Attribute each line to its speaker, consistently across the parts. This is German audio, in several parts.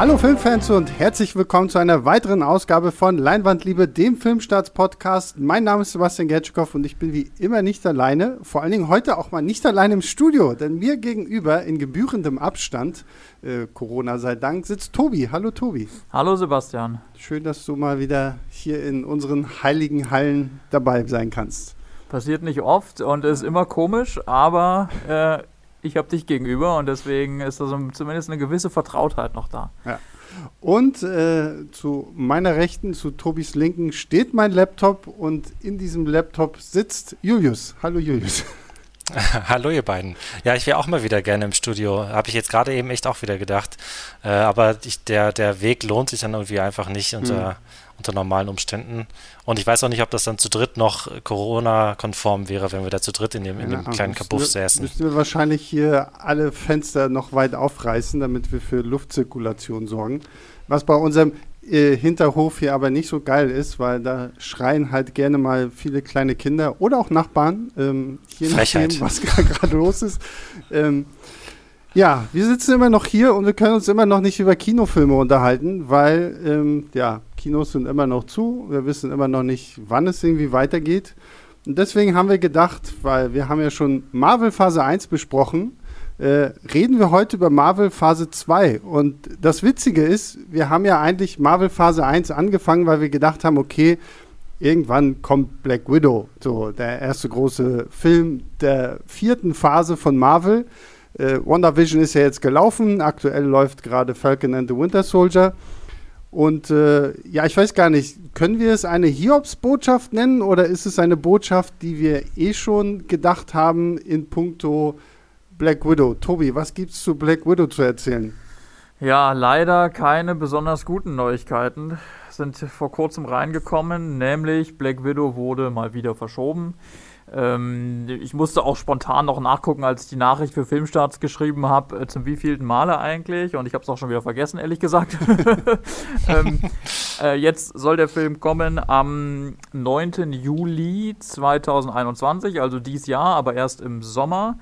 Speaker 1: Hallo Filmfans und herzlich willkommen zu einer weiteren Ausgabe von Leinwandliebe, dem Filmstarts-Podcast. Mein Name ist Sebastian Gertschikow und ich bin wie immer nicht alleine. Vor allen Dingen heute auch mal nicht alleine im Studio, denn mir gegenüber in gebührendem Abstand, äh, Corona sei Dank, sitzt Tobi. Hallo Tobi.
Speaker 2: Hallo Sebastian.
Speaker 1: Schön, dass du mal wieder hier in unseren heiligen Hallen dabei sein kannst.
Speaker 2: Passiert nicht oft und ist immer komisch, aber äh, ich habe dich gegenüber und deswegen ist da so zumindest eine gewisse Vertrautheit noch da.
Speaker 1: Ja. Und äh, zu meiner Rechten, zu Tobis Linken, steht mein Laptop und in diesem Laptop sitzt Julius. Hallo Julius.
Speaker 3: Hallo ihr beiden. Ja, ich wäre auch mal wieder gerne im Studio. Habe ich jetzt gerade eben echt auch wieder gedacht. Äh, aber ich, der, der Weg lohnt sich dann irgendwie einfach nicht unter, hm. Unter normalen Umständen. Und ich weiß auch nicht, ob das dann zu dritt noch Corona-konform wäre, wenn wir da zu dritt in dem, in dem ja, kleinen Kabuff säßen.
Speaker 1: Müssten wir wahrscheinlich hier alle Fenster noch weit aufreißen, damit wir für Luftzirkulation sorgen. Was bei unserem äh, Hinterhof hier aber nicht so geil ist, weil da schreien halt gerne mal viele kleine Kinder oder auch Nachbarn, ähm, je nachdem, was gerade los ist. Ähm, ja, wir sitzen immer noch hier und wir können uns immer noch nicht über Kinofilme unterhalten, weil ähm, ja, Kinos sind immer noch zu. Wir wissen immer noch nicht, wann es irgendwie weitergeht. Und deswegen haben wir gedacht, weil wir haben ja schon Marvel Phase 1 besprochen, äh, reden wir heute über Marvel Phase 2. Und das Witzige ist, wir haben ja eigentlich Marvel Phase 1 angefangen, weil wir gedacht haben, okay, irgendwann kommt Black Widow, so der erste große Film der vierten Phase von Marvel. Äh, WandaVision ist ja jetzt gelaufen, aktuell läuft gerade Falcon and the Winter Soldier. Und äh, ja, ich weiß gar nicht, können wir es eine Hiobs-Botschaft nennen oder ist es eine Botschaft, die wir eh schon gedacht haben in puncto Black Widow? Tobi, was gibt es zu Black Widow zu erzählen?
Speaker 2: Ja, leider keine besonders guten Neuigkeiten sind vor kurzem reingekommen, nämlich Black Widow wurde mal wieder verschoben. Ähm, ich musste auch spontan noch nachgucken, als ich die Nachricht für Filmstarts geschrieben habe, äh, zum wievielten Male eigentlich. Und ich habe es auch schon wieder vergessen, ehrlich gesagt. ähm, äh, jetzt soll der Film kommen am 9. Juli 2021, also dies Jahr, aber erst im Sommer.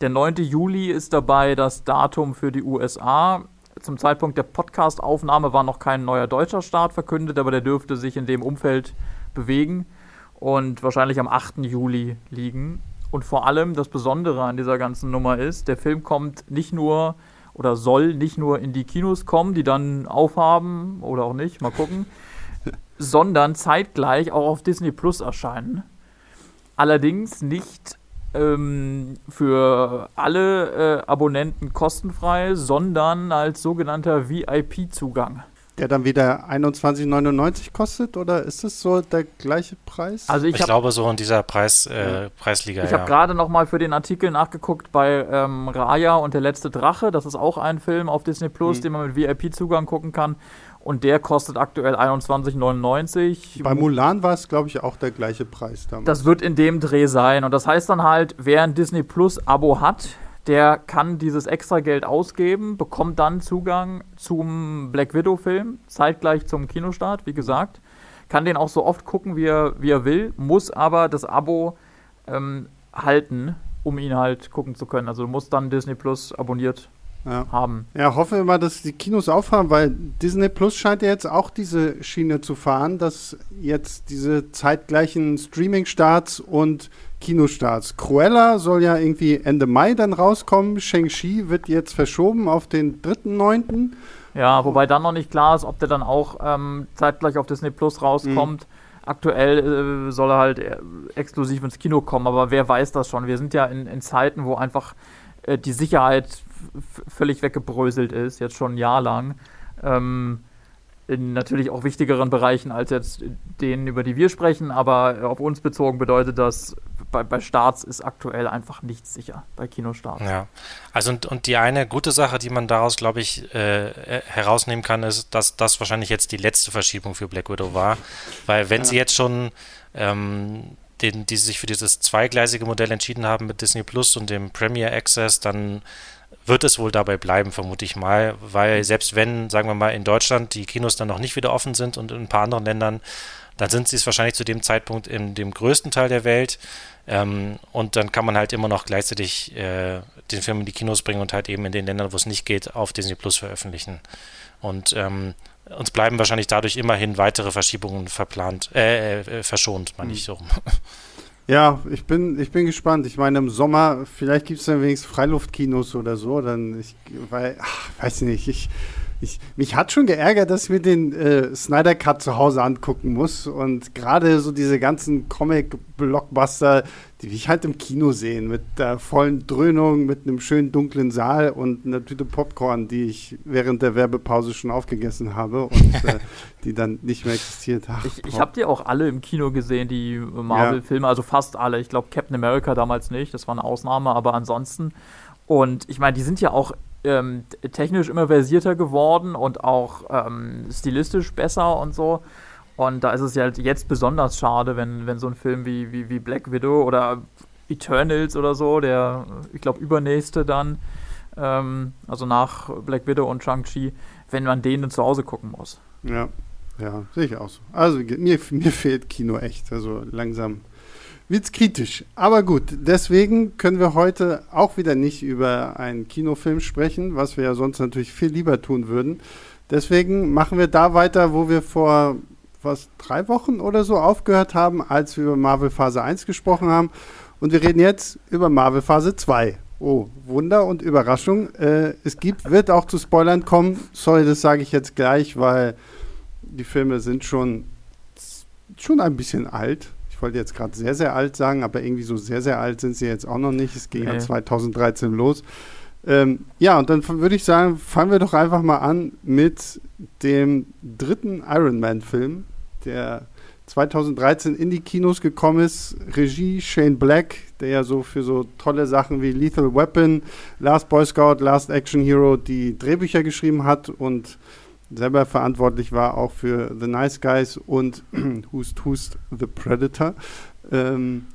Speaker 2: Der 9. Juli ist dabei das Datum für die USA. Zum Zeitpunkt der Podcast-Aufnahme war noch kein neuer deutscher Start verkündet, aber der dürfte sich in dem Umfeld bewegen und wahrscheinlich am 8. Juli liegen. Und vor allem das Besondere an dieser ganzen Nummer ist, der Film kommt nicht nur oder soll nicht nur in die Kinos kommen, die dann aufhaben oder auch nicht, mal gucken, sondern zeitgleich auch auf Disney Plus erscheinen. Allerdings nicht ähm, für alle äh, Abonnenten kostenfrei, sondern als sogenannter VIP-Zugang
Speaker 1: der dann wieder 21,99 kostet oder ist es so der gleiche Preis?
Speaker 3: Also ich, ich hab, glaube so in dieser Preis, äh, ja. Preisliga.
Speaker 2: Ich ja. habe gerade noch mal für den Artikel nachgeguckt bei ähm, Raya und der letzte Drache. Das ist auch ein Film auf Disney Plus, mhm. den man mit VIP-Zugang gucken kann. Und der kostet aktuell 21,99.
Speaker 1: Bei Mulan war es, glaube ich, auch der gleiche Preis
Speaker 2: damals. Das wird in dem Dreh sein. Und das heißt dann halt, wer ein Disney Plus-Abo hat, der kann dieses extra Geld ausgeben, bekommt dann Zugang zum Black Widow-Film, zeitgleich zum Kinostart, wie gesagt. Kann den auch so oft gucken, wie er, wie er will, muss aber das Abo ähm, halten, um ihn halt gucken zu können. Also du musst dann Disney Plus abonniert
Speaker 1: ja.
Speaker 2: haben.
Speaker 1: Ja, hoffen wir mal, dass die Kinos aufhaben, weil Disney Plus scheint ja jetzt auch diese Schiene zu fahren, dass jetzt diese zeitgleichen Streaming-Starts und Kinostarts. Cruella soll ja irgendwie Ende Mai dann rauskommen. Shang-Chi wird jetzt verschoben auf den 3.9.
Speaker 2: Ja, wobei dann noch nicht klar ist, ob der dann auch ähm, zeitgleich auf Disney Plus rauskommt. Mhm. Aktuell äh, soll er halt äh, exklusiv ins Kino kommen, aber wer weiß das schon? Wir sind ja in, in Zeiten, wo einfach äh, die Sicherheit völlig weggebröselt ist, jetzt schon ein Jahr lang. Ähm, in natürlich auch wichtigeren Bereichen als jetzt denen, über die wir sprechen, aber auf uns bezogen bedeutet das, bei, bei Starts ist aktuell einfach nichts sicher, bei Kinostarts.
Speaker 3: Ja, also und, und die eine gute Sache, die man daraus, glaube ich, äh, herausnehmen kann, ist, dass das wahrscheinlich jetzt die letzte Verschiebung für Black Widow war, weil wenn ja. sie jetzt schon ähm, den, die sich für dieses zweigleisige Modell entschieden haben mit Disney Plus und dem Premier Access, dann wird es wohl dabei bleiben, vermute ich mal, weil selbst wenn, sagen wir mal, in Deutschland die Kinos dann noch nicht wieder offen sind und in ein paar anderen Ländern dann sind sie es wahrscheinlich zu dem Zeitpunkt in dem größten Teil der Welt. Ähm, und dann kann man halt immer noch gleichzeitig äh, den Film in die Kinos bringen und halt eben in den Ländern, wo es nicht geht, auf Disney Plus veröffentlichen. Und ähm, uns bleiben wahrscheinlich dadurch immerhin weitere Verschiebungen verplant, äh, äh, verschont, meine ich hm. so.
Speaker 1: Ja, ich bin, ich bin gespannt. Ich meine, im Sommer, vielleicht gibt es dann wenigstens Freiluftkinos oder so. Dann, ich, weil, ach, weiß nicht, ich, ich, mich hat schon geärgert, dass ich mir den äh, Snyder Cut zu Hause angucken muss. Und gerade so diese ganzen Comic-Blockbuster, die will ich halt im Kino sehen, mit der vollen Dröhnung, mit einem schönen dunklen Saal und einer Tüte Popcorn, die ich während der Werbepause schon aufgegessen habe und äh, die dann nicht mehr existiert.
Speaker 2: Ach, ich ich habe die auch alle im Kino gesehen, die Marvel-Filme, ja. also fast alle. Ich glaube, Captain America damals nicht, das war eine Ausnahme, aber ansonsten. Und ich meine, die sind ja auch ähm, technisch immer versierter geworden und auch ähm, stilistisch besser und so. Und da ist es ja halt jetzt besonders schade, wenn, wenn so ein Film wie, wie, wie Black Widow oder Eternals oder so, der, ich glaube, übernächste dann, ähm, also nach Black Widow und Shang-Chi, wenn man den zu Hause gucken muss.
Speaker 1: Ja, ja, sehe ich auch so. Also mir, mir fehlt Kino echt. Also langsam wird es kritisch. Aber gut, deswegen können wir heute auch wieder nicht über einen Kinofilm sprechen, was wir ja sonst natürlich viel lieber tun würden. Deswegen machen wir da weiter, wo wir vor was drei Wochen oder so aufgehört haben, als wir über Marvel Phase 1 gesprochen haben. Und wir reden jetzt über Marvel Phase 2. Oh, Wunder und Überraschung. Äh, es gibt, wird auch zu Spoilern kommen. Sorry, das sage ich jetzt gleich, weil die Filme sind schon, schon ein bisschen alt ich wollte jetzt gerade sehr, sehr alt sagen, aber irgendwie so sehr, sehr alt sind sie jetzt auch noch nicht. Es ging nee. ja 2013 los. Ähm, ja, und dann würde ich sagen, fangen wir doch einfach mal an mit dem dritten Iron Man-Film, der 2013 in die Kinos gekommen ist. Regie Shane Black, der ja so für so tolle Sachen wie Lethal Weapon, Last Boy Scout, Last Action Hero die Drehbücher geschrieben hat und selber verantwortlich war auch für The Nice Guys und Hust Hust The Predator. Ähm,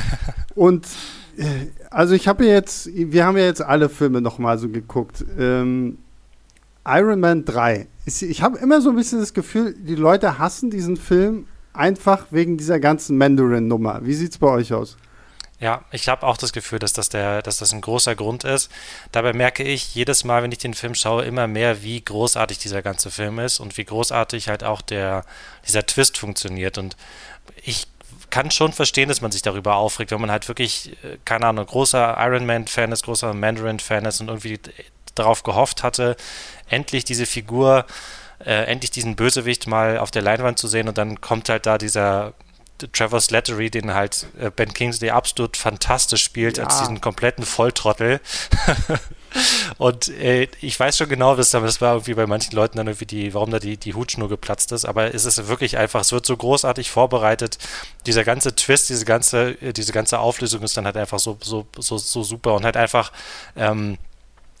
Speaker 1: und äh, also ich habe jetzt, wir haben ja jetzt alle Filme nochmal so geguckt. Ähm, Iron Man 3. Ich habe immer so ein bisschen das Gefühl, die Leute hassen diesen Film einfach wegen dieser ganzen Mandarin-Nummer. Wie sieht es bei euch aus?
Speaker 3: Ja, ich habe auch das Gefühl, dass das, der, dass das ein großer Grund ist. Dabei merke ich jedes Mal, wenn ich den Film schaue, immer mehr, wie großartig dieser ganze Film ist und wie großartig halt auch der, dieser Twist funktioniert. Und ich kann schon verstehen, dass man sich darüber aufregt, wenn man halt wirklich, äh, keine Ahnung, großer Iron Man-Fan ist, großer Mandarin-Fan ist und irgendwie darauf gehofft hatte, endlich diese Figur, äh, endlich diesen Bösewicht mal auf der Leinwand zu sehen und dann kommt halt da dieser Trevor Slattery, den halt äh, Ben Kingsley absolut fantastisch spielt, ja. als diesen kompletten Volltrottel. und äh, ich weiß schon genau, dass das war irgendwie bei manchen Leuten dann irgendwie die, warum da die, die Hutschnur geplatzt ist, aber es ist wirklich einfach, es wird so großartig vorbereitet. Dieser ganze Twist, diese ganze, äh, diese ganze Auflösung ist dann halt einfach so, so, so, so super und halt einfach ähm,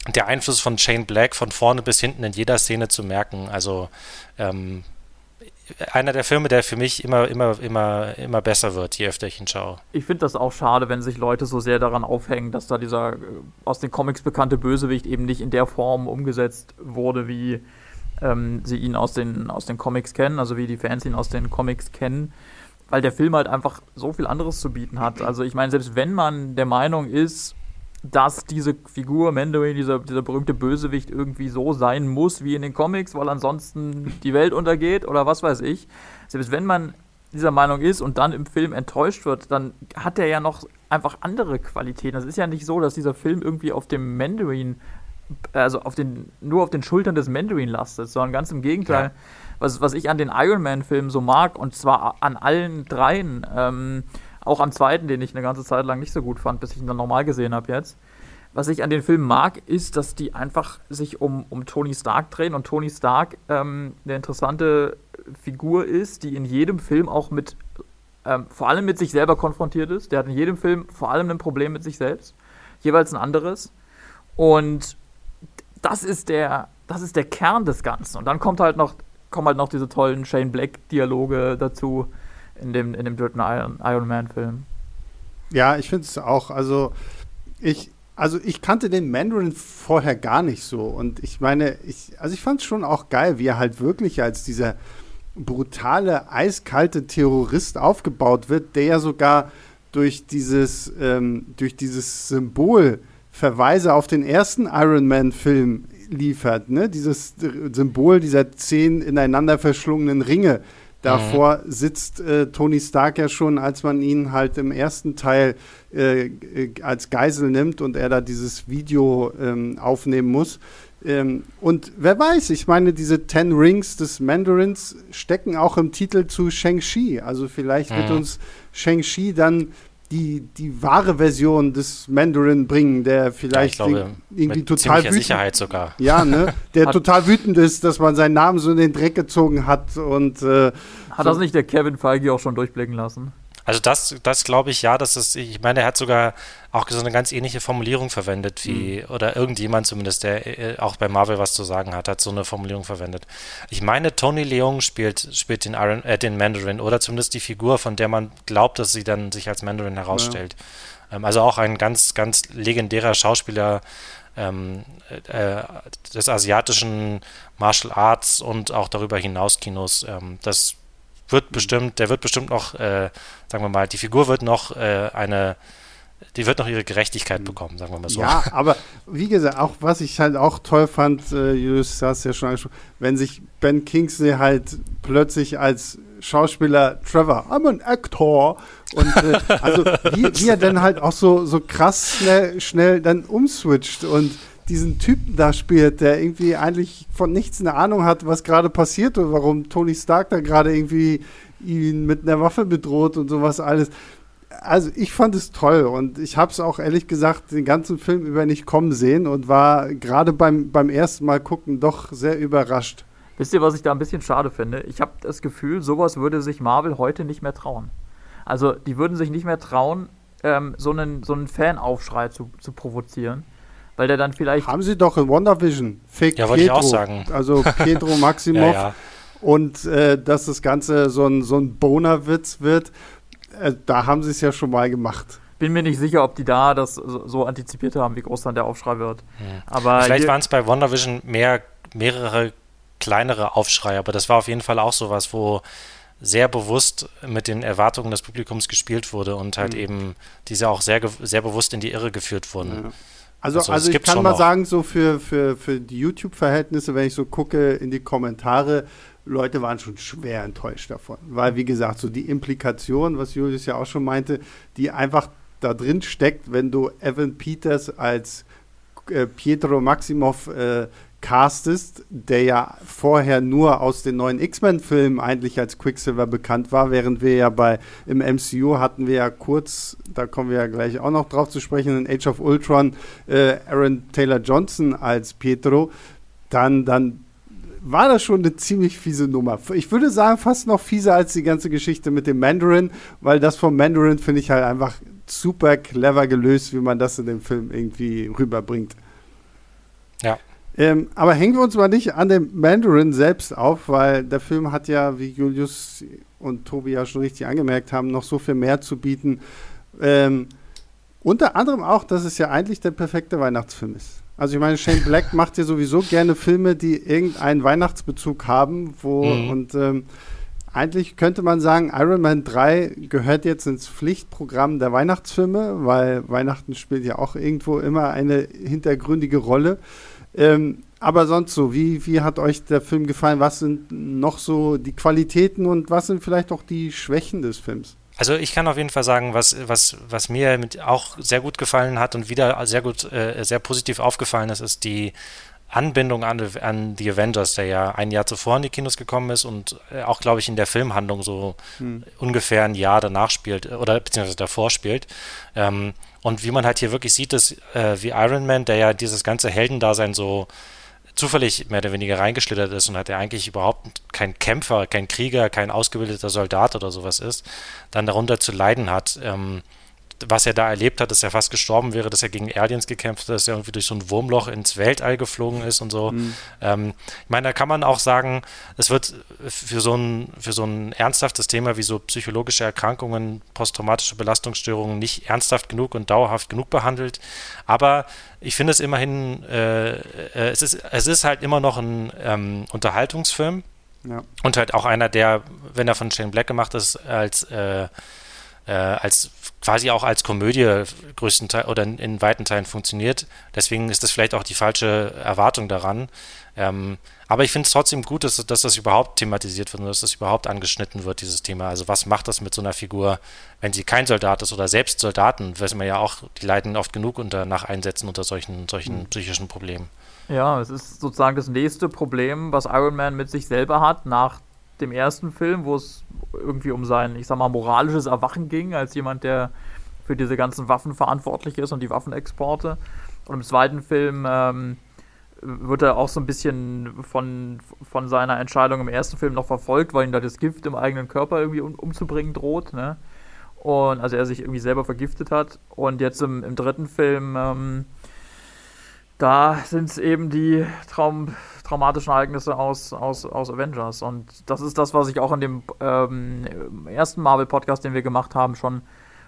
Speaker 3: der Einfluss von Shane Black von vorne bis hinten in jeder Szene zu merken. Also ähm, einer der Filme, der für mich immer, immer, immer, immer besser wird, je öfter ich ihn schaue.
Speaker 2: Ich finde das auch schade, wenn sich Leute so sehr daran aufhängen, dass da dieser äh, aus den Comics bekannte Bösewicht eben nicht in der Form umgesetzt wurde, wie ähm, sie ihn aus den, aus den Comics kennen, also wie die Fans ihn aus den Comics kennen, weil der Film halt einfach so viel anderes zu bieten hat. Also ich meine, selbst wenn man der Meinung ist, dass diese Figur Mandarin, dieser, dieser berühmte Bösewicht, irgendwie so sein muss wie in den Comics, weil ansonsten die Welt untergeht oder was weiß ich. Selbst wenn man dieser Meinung ist und dann im Film enttäuscht wird, dann hat er ja noch einfach andere Qualitäten. Es ist ja nicht so, dass dieser Film irgendwie auf dem Mandarin, also auf den, nur auf den Schultern des Mandarin lastet, sondern ganz im Gegenteil. Ja. Was, was ich an den Iron Man-Filmen so mag, und zwar an allen dreien, ähm, auch am zweiten, den ich eine ganze Zeit lang nicht so gut fand, bis ich ihn dann nochmal gesehen habe jetzt. Was ich an den Filmen mag, ist, dass die einfach sich um, um Tony Stark drehen und Tony Stark ähm, eine interessante Figur ist, die in jedem Film auch mit, ähm, vor allem mit sich selber konfrontiert ist. Der hat in jedem Film vor allem ein Problem mit sich selbst, jeweils ein anderes. Und das ist der, das ist der Kern des Ganzen. Und dann kommt halt noch, kommen halt noch diese tollen Shane Black-Dialoge dazu, in dem, in dem dritten Iron, Iron Man-Film.
Speaker 1: Ja, ich finde es auch. Also ich, also ich kannte den Mandarin vorher gar nicht so. Und ich meine, ich, also ich fand es schon auch geil, wie er halt wirklich als dieser brutale, eiskalte Terrorist aufgebaut wird, der ja sogar durch dieses, ähm, durch dieses Symbol Verweise auf den ersten Iron Man-Film liefert. Ne? Dieses Symbol dieser zehn ineinander verschlungenen Ringe. Davor mhm. sitzt äh, Tony Stark ja schon, als man ihn halt im ersten Teil äh, als Geisel nimmt und er da dieses Video ähm, aufnehmen muss. Ähm, und wer weiß, ich meine, diese Ten Rings des Mandarins stecken auch im Titel zu Shang-Chi. Also vielleicht mhm. wird uns Shang-Chi dann die, die wahre Version des Mandarin bringen, der vielleicht ja, glaube, irgendwie total wütend
Speaker 3: Sicherheit sogar.
Speaker 1: Ja, ne? Der total wütend ist, dass man seinen Namen so in den Dreck gezogen hat und äh,
Speaker 2: hat das nicht der Kevin Feige auch schon durchblicken lassen?
Speaker 3: Also das, das glaube ich ja, dass es, ich meine, er hat sogar auch so eine ganz ähnliche Formulierung verwendet wie, mhm. oder irgendjemand zumindest, der äh, auch bei Marvel was zu sagen hat, hat so eine Formulierung verwendet. Ich meine, Tony Leung spielt, spielt den, Iron, äh, den Mandarin oder zumindest die Figur, von der man glaubt, dass sie dann sich als Mandarin herausstellt. Ja. Ähm, also auch ein ganz, ganz legendärer Schauspieler ähm, äh, des asiatischen Martial Arts und auch darüber hinaus Kinos. Ähm, das wird bestimmt, der wird bestimmt noch, äh, sagen wir mal, die Figur wird noch äh, eine, die wird noch ihre Gerechtigkeit hm. bekommen, sagen wir mal so.
Speaker 1: Ja, aber wie gesagt, auch was ich halt auch toll fand, äh, Julius hast ja schon angesprochen, wenn sich Ben Kingsley halt plötzlich als Schauspieler Trevor, I'm an actor. Und äh, also wie, wie, er dann halt auch so, so krass schnell, schnell dann umswitcht und diesen Typen da spielt, der irgendwie eigentlich von nichts eine Ahnung hat, was gerade passiert und warum Tony Stark da gerade irgendwie ihn mit einer Waffe bedroht und sowas alles. Also ich fand es toll und ich habe es auch ehrlich gesagt den ganzen Film über nicht kommen sehen und war gerade beim, beim ersten Mal gucken doch sehr überrascht.
Speaker 2: Wisst ihr, was ich da ein bisschen schade finde? Ich habe das Gefühl, sowas würde sich Marvel heute nicht mehr trauen. Also die würden sich nicht mehr trauen, ähm, so einen, so einen Fanaufschrei zu, zu provozieren weil der dann vielleicht.
Speaker 1: Haben sie doch in WandaVision.
Speaker 3: Fake ja, wollte ich auch sagen.
Speaker 1: Also Pedro Maximov. ja, ja. Und äh, dass das Ganze so ein, so ein Boner-Witz wird, äh, da haben sie es ja schon mal gemacht.
Speaker 2: Bin mir nicht sicher, ob die da das so, so antizipiert haben, wie groß dann der Aufschrei wird.
Speaker 3: Hm. Aber Vielleicht waren es bei WandaVision mehr, mehrere kleinere Aufschrei, aber das war auf jeden Fall auch sowas, wo sehr bewusst mit den Erwartungen des Publikums gespielt wurde und halt mhm. eben diese auch sehr, sehr bewusst in die Irre geführt wurden. Ja.
Speaker 1: Also, also, also ich kann mal auch. sagen, so für, für, für die YouTube-Verhältnisse, wenn ich so gucke in die Kommentare, Leute waren schon schwer enttäuscht davon. Weil, wie gesagt, so die Implikation, was Julius ja auch schon meinte, die einfach da drin steckt, wenn du Evan Peters als äh, Pietro Maximov äh, castest, der ja vorher nur aus den neuen X-Men-Filmen eigentlich als Quicksilver bekannt war, während wir ja bei im MCU hatten wir ja kurz, da kommen wir ja gleich auch noch drauf zu sprechen, in Age of Ultron äh, Aaron Taylor Johnson als Pietro, dann, dann war das schon eine ziemlich fiese Nummer. Ich würde sagen, fast noch fieser als die ganze Geschichte mit dem Mandarin, weil das vom Mandarin finde ich halt einfach super clever gelöst, wie man das in dem Film irgendwie rüberbringt.
Speaker 3: Ja,
Speaker 1: ähm, aber hängen wir uns mal nicht an dem Mandarin selbst auf, weil der Film hat ja, wie Julius und Tobi ja schon richtig angemerkt haben, noch so viel mehr zu bieten. Ähm, unter anderem auch, dass es ja eigentlich der perfekte Weihnachtsfilm ist. Also ich meine, Shane Black macht ja sowieso gerne Filme, die irgendeinen Weihnachtsbezug haben, wo mhm. und ähm, eigentlich könnte man sagen, Iron Man 3 gehört jetzt ins Pflichtprogramm der Weihnachtsfilme, weil Weihnachten spielt ja auch irgendwo immer eine hintergründige Rolle. Ähm, aber sonst so, wie, wie hat euch der Film gefallen? Was sind noch so die Qualitäten und was sind vielleicht auch die Schwächen des Films?
Speaker 3: Also ich kann auf jeden Fall sagen, was, was, was mir auch sehr gut gefallen hat und wieder sehr gut, äh, sehr positiv aufgefallen ist, ist die Anbindung an, an die Avengers, der ja ein Jahr zuvor in die Kinos gekommen ist und äh, auch, glaube ich, in der Filmhandlung so hm. ungefähr ein Jahr danach spielt oder beziehungsweise davor spielt. Ähm, und wie man halt hier wirklich sieht, ist äh, wie Iron Man, der ja dieses ganze Heldendasein so zufällig mehr oder weniger reingeschlittert ist und hat er eigentlich überhaupt kein Kämpfer, kein Krieger, kein ausgebildeter Soldat oder sowas ist, dann darunter zu leiden hat. Ähm, was er da erlebt hat, dass er fast gestorben wäre, dass er gegen Aliens gekämpft hat, dass er irgendwie durch so ein Wurmloch ins Weltall geflogen ist und so. Mhm. Ähm, ich meine, da kann man auch sagen, es wird für so, ein, für so ein ernsthaftes Thema wie so psychologische Erkrankungen, posttraumatische Belastungsstörungen nicht ernsthaft genug und dauerhaft genug behandelt. Aber ich finde es immerhin, äh, äh, es, ist, es ist halt immer noch ein ähm, Unterhaltungsfilm Ja. Und halt auch einer, der, wenn er von Shane Black gemacht ist, als äh, äh, als quasi auch als Komödie größtenteils oder in, in, weiten Teilen funktioniert. Deswegen ist das vielleicht auch die falsche Erwartung daran. Ähm, aber ich finde es trotzdem gut, dass, dass, das überhaupt thematisiert wird und dass das überhaupt angeschnitten wird, dieses Thema. Also was macht das mit so einer Figur, wenn sie kein Soldat ist oder selbst Soldaten, weiß man ja auch, die leiden oft genug unter nach Einsätzen unter solchen, solchen mhm. psychischen Problemen.
Speaker 2: Ja, es ist sozusagen das nächste Problem, was Iron Man mit sich selber hat, nach dem ersten Film, wo es irgendwie um sein, ich sag mal, moralisches Erwachen ging, als jemand, der für diese ganzen Waffen verantwortlich ist und die Waffenexporte. Und im zweiten Film ähm, wird er auch so ein bisschen von, von seiner Entscheidung im ersten Film noch verfolgt, weil ihn da das Gift im eigenen Körper irgendwie um, umzubringen droht. Ne? Und also er sich irgendwie selber vergiftet hat. Und jetzt im, im dritten Film, ähm, da sind es eben die Traum, traumatischen Ereignisse aus, aus, aus Avengers. Und das ist das, was ich auch in dem ähm, ersten Marvel-Podcast, den wir gemacht haben, schon,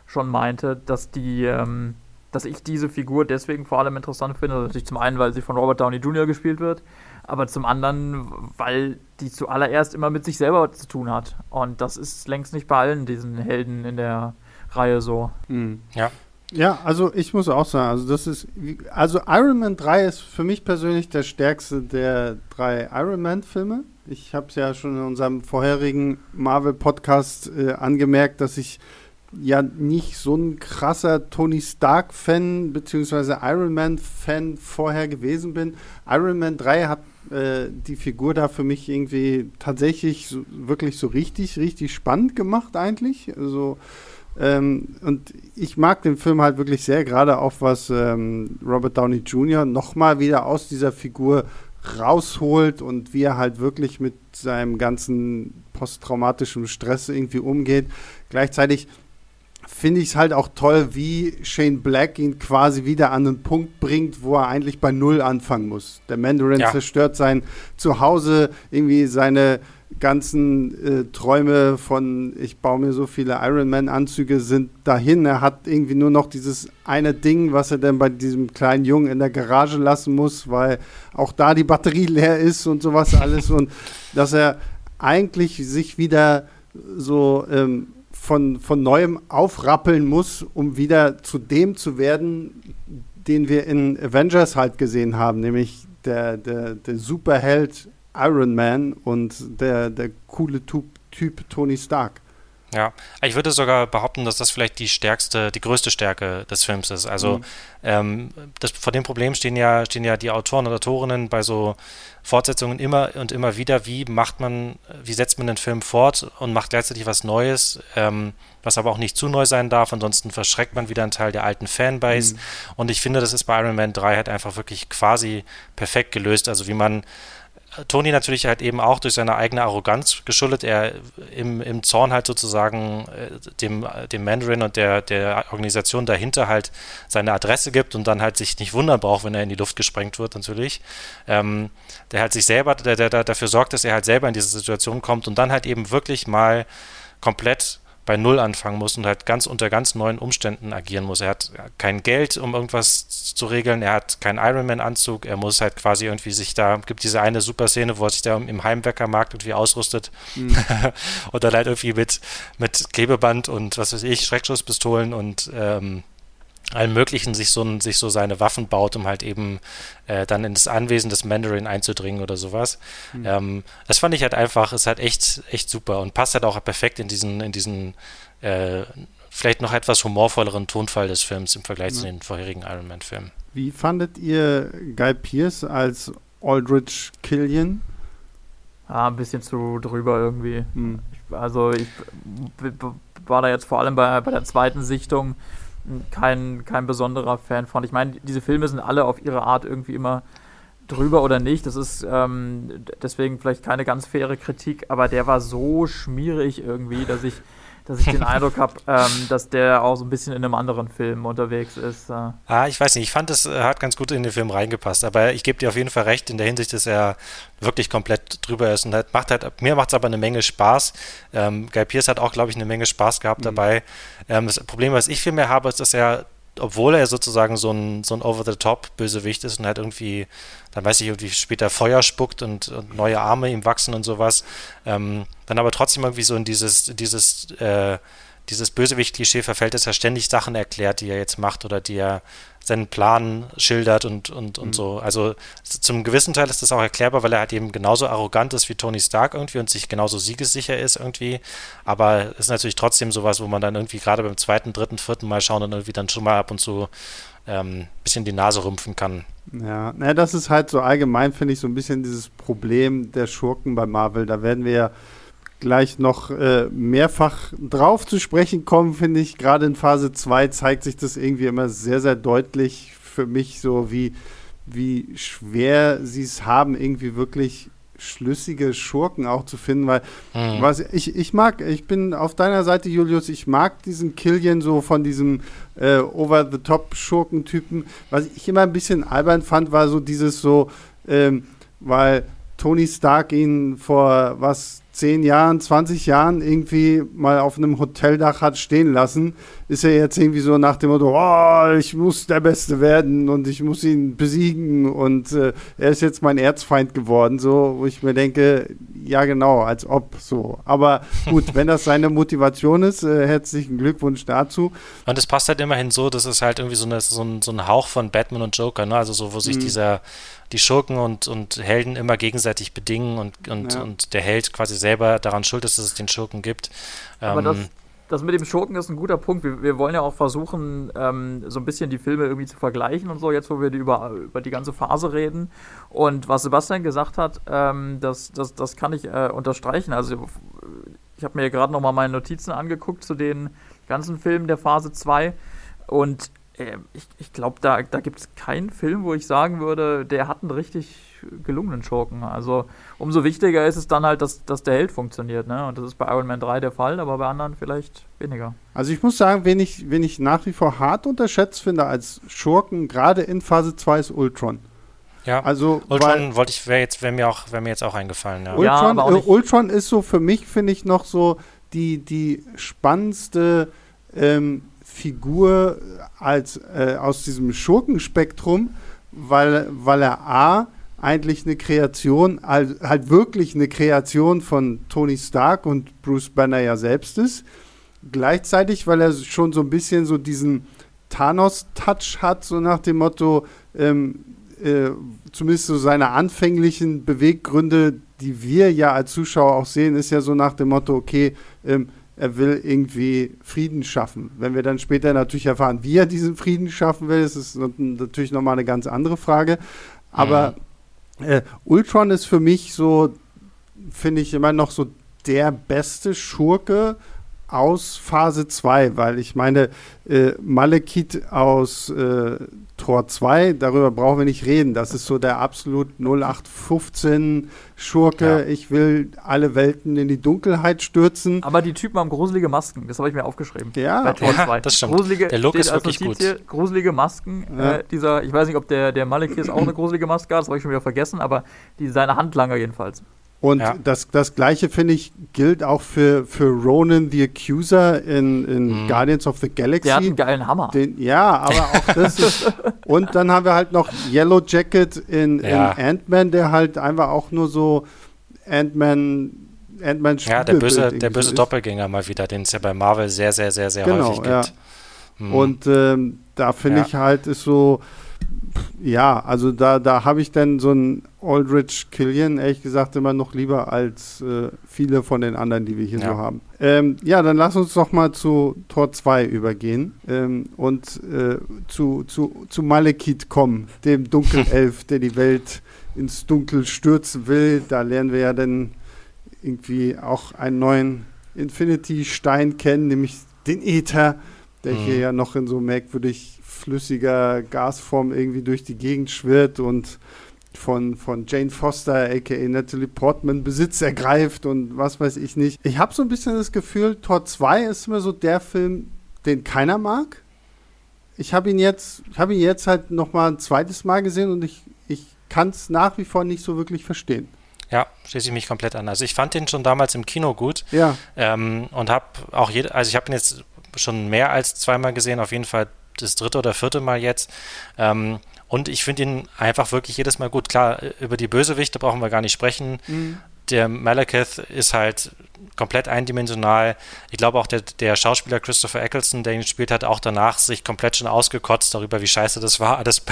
Speaker 2: schon meinte, dass die, ähm, dass ich diese Figur deswegen vor allem interessant finde. Natürlich zum einen, weil sie von Robert Downey Jr. gespielt wird, aber zum anderen, weil die zuallererst immer mit sich selber zu tun hat. Und das ist längst nicht bei allen diesen Helden in der Reihe so.
Speaker 1: Mhm. Ja, ja, also ich muss auch sagen, also das ist, also Iron Man 3 ist für mich persönlich der stärkste der drei Iron Man-Filme. Ich habe es ja schon in unserem vorherigen Marvel-Podcast äh, angemerkt, dass ich ja nicht so ein krasser Tony Stark-Fan bzw. Iron Man-Fan vorher gewesen bin. Iron Man 3 hat äh, die Figur da für mich irgendwie tatsächlich so, wirklich so richtig, richtig spannend gemacht eigentlich. Also ähm, und ich mag den Film halt wirklich sehr, gerade auch was ähm, Robert Downey Jr. nochmal wieder aus dieser Figur rausholt und wie er halt wirklich mit seinem ganzen posttraumatischen Stress irgendwie umgeht. Gleichzeitig finde ich es halt auch toll, wie Shane Black ihn quasi wieder an einen Punkt bringt, wo er eigentlich bei Null anfangen muss. Der Mandarin ja. zerstört sein Zuhause, irgendwie seine ganzen äh, Träume von, ich baue mir so viele Ironman-Anzüge sind dahin. Er hat irgendwie nur noch dieses eine Ding, was er dann bei diesem kleinen Jungen in der Garage lassen muss, weil auch da die Batterie leer ist und sowas alles. und dass er eigentlich sich wieder so ähm, von, von neuem aufrappeln muss, um wieder zu dem zu werden, den wir in Avengers halt gesehen haben, nämlich der, der, der Superheld Iron Man und der, der coole Typ, typ Tony Stark.
Speaker 3: Ja, ich würde sogar behaupten, dass das vielleicht die stärkste, die größte Stärke des Films ist. Also mhm. ähm, das, vor dem Problem stehen ja, stehen ja die Autoren und Autorinnen bei so Fortsetzungen immer und immer wieder, wie macht man, wie setzt man den Film fort und macht gleichzeitig was Neues, ähm, was aber auch nicht zu neu sein darf, ansonsten verschreckt man wieder einen Teil der alten Fanbase. Mhm. Und ich finde, das ist bei Iron Man 3 halt einfach wirklich quasi perfekt gelöst. Also wie man Tony natürlich halt eben auch durch seine eigene Arroganz geschuldet. Er im, im Zorn halt sozusagen äh, dem, dem Mandarin und der, der Organisation dahinter halt seine Adresse gibt und dann halt sich nicht wundern braucht, wenn er in die Luft gesprengt wird, natürlich. Ähm, der halt sich selber, der, der, der dafür sorgt, dass er halt selber in diese Situation kommt und dann halt eben wirklich mal komplett bei Null anfangen muss und halt ganz unter ganz neuen Umständen agieren muss. Er hat kein Geld, um irgendwas zu regeln, er hat keinen Ironman-Anzug, er muss halt quasi irgendwie sich da, gibt diese eine super Szene, wo er sich da im Heimwerkermarkt irgendwie ausrüstet mhm. und dann halt irgendwie mit, mit Klebeband und was weiß ich, Schreckschusspistolen und ähm, allem Möglichen sich so, sich so seine Waffen baut, um halt eben äh, dann ins Anwesen des Mandarin einzudringen oder sowas. Mhm. Ähm, das fand ich halt einfach, ist halt echt, echt super und passt halt auch perfekt in diesen, in diesen äh, vielleicht noch etwas humorvolleren Tonfall des Films im Vergleich mhm. zu den vorherigen Iron Man-Filmen.
Speaker 1: Wie fandet ihr Guy Pierce als Aldrich Killian?
Speaker 2: Ah, ein bisschen zu drüber irgendwie. Mhm. Ich, also ich war da jetzt vor allem bei, bei der zweiten Sichtung kein, kein besonderer Fan von. Ich meine, diese Filme sind alle auf ihre Art irgendwie immer drüber oder nicht. Das ist ähm, deswegen vielleicht keine ganz faire Kritik, aber der war so schmierig irgendwie, dass ich dass ich den Eindruck habe, ähm, dass der auch so ein bisschen in einem anderen Film unterwegs ist. Äh.
Speaker 3: Ah, ich weiß nicht, ich fand, es äh, hat ganz gut in den Film reingepasst, aber ich gebe dir auf jeden Fall recht in der Hinsicht, dass er wirklich komplett drüber ist und halt macht halt, mir macht es aber eine Menge Spaß. Ähm, Guy Pierce hat auch, glaube ich, eine Menge Spaß gehabt mhm. dabei. Ähm, das Problem, was ich viel mehr habe, ist, dass er obwohl er sozusagen so ein, so ein Over-the-Top-Bösewicht ist und halt irgendwie, dann weiß ich, irgendwie später Feuer spuckt und, und neue Arme ihm wachsen und sowas, ähm, dann aber trotzdem irgendwie so in dieses, dieses, äh, dieses Bösewicht-Klischee verfällt, dass er ständig Sachen erklärt, die er jetzt macht oder die er seinen Plan schildert und, und, und mhm. so. Also zum gewissen Teil ist das auch erklärbar, weil er halt eben genauso arrogant ist wie Tony Stark irgendwie und sich genauso siegessicher ist irgendwie. Aber es ist natürlich trotzdem sowas, wo man dann irgendwie gerade beim zweiten, dritten, vierten Mal schauen und irgendwie dann schon mal ab und zu ein ähm, bisschen die Nase rümpfen kann.
Speaker 1: Ja, naja, das ist halt so allgemein, finde ich, so ein bisschen dieses Problem der Schurken bei Marvel. Da werden wir ja gleich noch äh, mehrfach drauf zu sprechen kommen, finde ich. Gerade in Phase 2 zeigt sich das irgendwie immer sehr, sehr deutlich für mich, so wie, wie schwer sie es haben, irgendwie wirklich schlüssige Schurken auch zu finden, weil mhm. was ich, ich mag, ich bin auf deiner Seite, Julius, ich mag diesen Killian so von diesem äh, Over-the-Top-Schurkentypen. Was ich immer ein bisschen albern fand, war so dieses so, ähm, weil Tony Stark ihn vor was zehn Jahren, 20 Jahren irgendwie mal auf einem Hoteldach hat stehen lassen, ist er jetzt irgendwie so nach dem Motto, oh, ich muss der Beste werden und ich muss ihn besiegen und äh, er ist jetzt mein Erzfeind geworden, so, wo ich mir denke, ja genau, als ob so. Aber gut, wenn das seine Motivation ist, äh, herzlichen Glückwunsch dazu.
Speaker 3: Und es passt halt immerhin so, dass es halt irgendwie so, eine, so, ein, so ein Hauch von Batman und Joker, ne? also so, wo sich mhm. dieser die Schurken und, und Helden immer gegenseitig bedingen und, und, ja. und der Held quasi selber daran schuld ist, dass es den Schurken gibt.
Speaker 2: Aber ähm, das, das mit dem Schurken ist ein guter Punkt. Wir, wir wollen ja auch versuchen, ähm, so ein bisschen die Filme irgendwie zu vergleichen und so, jetzt wo wir die über, über die ganze Phase reden. Und was Sebastian gesagt hat, ähm, das, das, das kann ich äh, unterstreichen. Also ich habe mir gerade nochmal meine Notizen angeguckt zu den ganzen Filmen der Phase 2 und ich, ich glaube, da, da gibt es keinen Film, wo ich sagen würde, der hat einen richtig gelungenen Schurken. Also umso wichtiger ist es dann halt, dass, dass der Held funktioniert. Ne? Und das ist bei Iron Man 3 der Fall, aber bei anderen vielleicht weniger.
Speaker 1: Also ich muss sagen, wen ich, wen ich nach wie vor hart unterschätzt finde als Schurken, gerade in Phase 2 ist Ultron.
Speaker 3: Ja, also Ultron wollte ich, wäre jetzt, wäre mir auch, wäre mir jetzt auch eingefallen. Ja.
Speaker 1: Ultron, ja, äh, Ultron ist so für mich, finde ich, noch so die, die spannendste ähm, Figur als äh, aus diesem Schurkenspektrum, weil, weil er A eigentlich eine Kreation, halt, halt wirklich eine Kreation von Tony Stark und Bruce Banner ja selbst ist. Gleichzeitig, weil er schon so ein bisschen so diesen Thanos-Touch hat, so nach dem Motto, ähm, äh, zumindest so seine anfänglichen Beweggründe, die wir ja als Zuschauer auch sehen, ist ja so nach dem Motto, okay, ähm, er will irgendwie Frieden schaffen. Wenn wir dann später natürlich erfahren, wie er diesen Frieden schaffen will, ist es natürlich nochmal eine ganz andere Frage. Aber mhm. äh, Ultron ist für mich so, finde ich immer noch so der beste Schurke aus Phase 2, weil ich meine, äh, Malekith aus äh, Tor 2, darüber brauchen wir nicht reden. Das ist so der absolut 0815 Schurke. Ja. Ich will alle Welten in die Dunkelheit stürzen.
Speaker 2: Aber die Typen haben gruselige Masken, das habe ich mir aufgeschrieben.
Speaker 1: Ja, bei Tor
Speaker 3: ja, 2. das stimmt.
Speaker 2: Gruselige,
Speaker 3: der Look ist wirklich gut. Hier,
Speaker 2: gruselige Masken. Ja. Äh, dieser, ich weiß nicht, ob der, der Malekith auch eine gruselige Maske hat, das habe ich schon wieder vergessen, aber die, seine Handlanger jedenfalls.
Speaker 1: Und ja. das, das gleiche, finde ich, gilt auch für, für Ronan the Accuser in, in mhm. Guardians of the Galaxy.
Speaker 2: Der hat einen geilen Hammer.
Speaker 1: Den, ja, aber auch das ist. Und dann haben wir halt noch Yellow Jacket in, ja. in Ant-Man, der halt einfach auch nur so Ant-Man. Ant-Man
Speaker 3: ja, der böse, der böse so Doppelgänger mal wieder, den es ja bei Marvel sehr, sehr, sehr, sehr genau, häufig gibt. Ja.
Speaker 1: Mhm. Und ähm, da finde ja. ich halt, ist so ja, also da, da habe ich dann so einen Aldrich Killian, ehrlich gesagt, immer noch lieber als äh, viele von den anderen, die wir hier ja. so haben. Ähm, ja, dann lass uns doch mal zu Tor 2 übergehen ähm, und äh, zu, zu, zu Malekith kommen, dem Dunkelelf, der die Welt ins Dunkel stürzen will. Da lernen wir ja dann irgendwie auch einen neuen Infinity-Stein kennen, nämlich den Äther, der mhm. hier ja noch in so merkwürdig flüssiger Gasform irgendwie durch die Gegend schwirrt und von, von Jane Foster, aka Natalie Portman, Besitz ergreift und was weiß ich nicht. Ich habe so ein bisschen das Gefühl, Tor 2 ist immer so der Film, den keiner mag. Ich habe ihn jetzt, ich habe ihn jetzt halt noch mal ein zweites Mal gesehen und ich, ich kann es nach wie vor nicht so wirklich verstehen.
Speaker 3: Ja, schließe ich mich komplett an. Also ich fand den schon damals im Kino gut.
Speaker 1: Ja.
Speaker 3: Ähm, und habe auch jede, also ich habe ihn jetzt schon mehr als zweimal gesehen, auf jeden Fall das dritte oder vierte Mal jetzt. Ähm, und ich finde ihn einfach wirklich jedes Mal gut. Klar, über die Bösewichte brauchen wir gar nicht sprechen. Mhm. Der Malekith ist halt komplett eindimensional. Ich glaube auch der, der Schauspieler Christopher Eccleston, der ihn gespielt hat, auch danach sich komplett schon ausgekotzt darüber, wie scheiße das war alles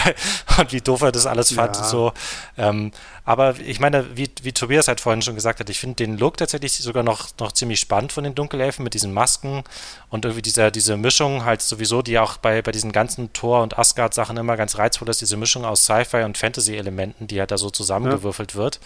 Speaker 3: und wie doof er das alles fand. Ja. So. Ähm, aber ich meine, wie, wie Tobias halt vorhin schon gesagt hat, ich finde den Look tatsächlich sogar noch, noch ziemlich spannend von den Dunkelelfen mit diesen Masken und irgendwie dieser, diese Mischung halt sowieso, die auch bei, bei diesen ganzen Thor- und Asgard-Sachen immer ganz reizvoll ist, diese Mischung aus Sci-Fi und Fantasy-Elementen, die halt da so zusammengewürfelt ja. wird.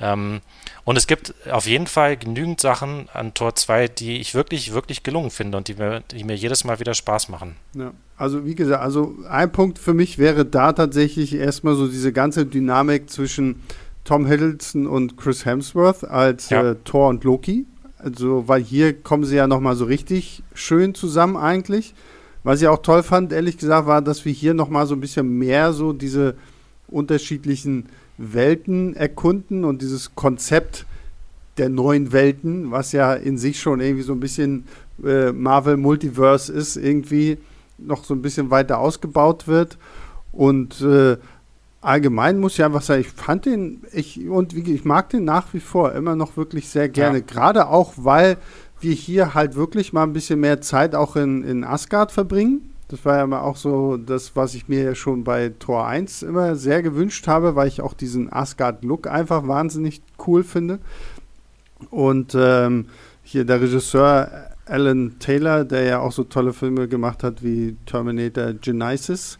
Speaker 3: Ähm, und es gibt auf jeden Fall genügend Sachen an Tor 2, die ich wirklich, wirklich gelungen finde und die mir, die mir jedes Mal wieder Spaß machen.
Speaker 1: Ja, also wie gesagt, also ein Punkt für mich wäre da tatsächlich erstmal so diese ganze Dynamik zwischen Tom Hiddleston und Chris Hemsworth als ja. äh, Thor und Loki. Also, weil hier kommen sie ja nochmal so richtig schön zusammen eigentlich. Was ich auch toll fand, ehrlich gesagt, war, dass wir hier nochmal so ein bisschen mehr so diese unterschiedlichen Welten erkunden und dieses Konzept der neuen Welten, was ja in sich schon irgendwie so ein bisschen äh, Marvel Multiverse ist, irgendwie noch so ein bisschen weiter ausgebaut wird. Und äh, allgemein muss ich einfach sagen, ich fand den, ich, und wie, ich mag den nach wie vor immer noch wirklich sehr gerne. Ja. Gerade auch, weil wir hier halt wirklich mal ein bisschen mehr Zeit auch in, in Asgard verbringen. Das war ja mal auch so das, was ich mir schon bei Tor 1 immer sehr gewünscht habe, weil ich auch diesen Asgard-Look einfach wahnsinnig cool finde. Und ähm, hier der Regisseur Alan Taylor, der ja auch so tolle Filme gemacht hat wie Terminator Genesis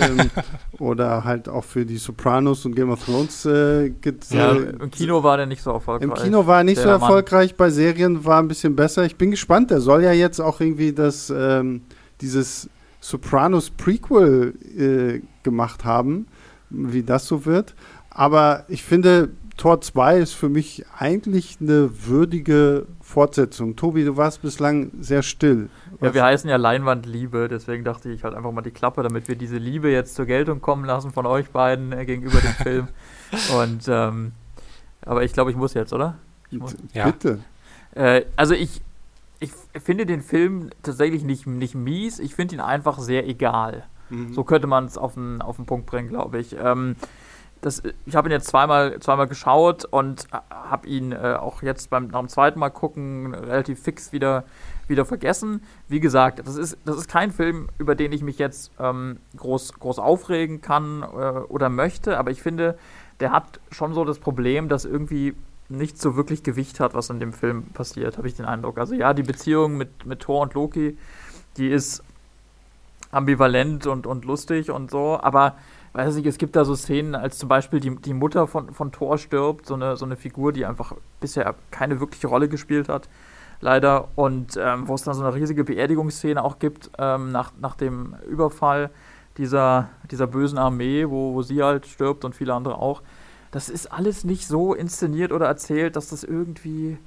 Speaker 1: ähm, oder halt auch für die Sopranos und Game of Thrones. Äh,
Speaker 2: ja, Im Kino war der nicht so erfolgreich.
Speaker 1: Im Kino war er nicht so erfolgreich, Mann. bei Serien war ein bisschen besser. Ich bin gespannt, der soll ja jetzt auch irgendwie das, ähm, dieses Sopranos Prequel äh, gemacht haben, wie das so wird. Aber ich finde, Tor 2 ist für mich eigentlich eine würdige Fortsetzung. Tobi, du warst bislang sehr still.
Speaker 2: Was? Ja, wir heißen ja Leinwandliebe, deswegen dachte ich halt einfach mal die Klappe, damit wir diese Liebe jetzt zur Geltung kommen lassen von euch beiden äh, gegenüber dem Film. Und ähm, aber ich glaube, ich muss jetzt, oder? Muss.
Speaker 1: Ja. Bitte.
Speaker 2: Äh, also ich, ich finde den Film tatsächlich nicht, nicht mies, ich finde ihn einfach sehr egal. Mhm. So könnte man es auf den, auf den Punkt bringen, glaube ich. Ähm, das, ich habe ihn jetzt zweimal, zweimal geschaut und habe ihn äh, auch jetzt beim, nach dem zweiten Mal gucken relativ fix wieder, wieder vergessen. Wie gesagt, das ist, das ist kein Film, über den ich mich jetzt ähm, groß, groß aufregen kann äh, oder möchte, aber ich finde, der hat schon so das Problem, dass irgendwie nicht so wirklich Gewicht hat, was in dem Film passiert, habe ich den Eindruck. Also ja, die Beziehung mit, mit Thor und Loki, die ist ambivalent und, und lustig und so, aber weiß nicht, es gibt da so Szenen, als zum Beispiel die, die Mutter von, von Thor stirbt, so eine, so eine Figur, die einfach bisher keine wirkliche Rolle gespielt hat, leider, und ähm, wo es dann so eine riesige Beerdigungsszene auch gibt, ähm, nach, nach dem Überfall dieser, dieser bösen Armee, wo, wo sie halt stirbt und viele andere auch das ist alles nicht so inszeniert oder erzählt, dass das irgendwie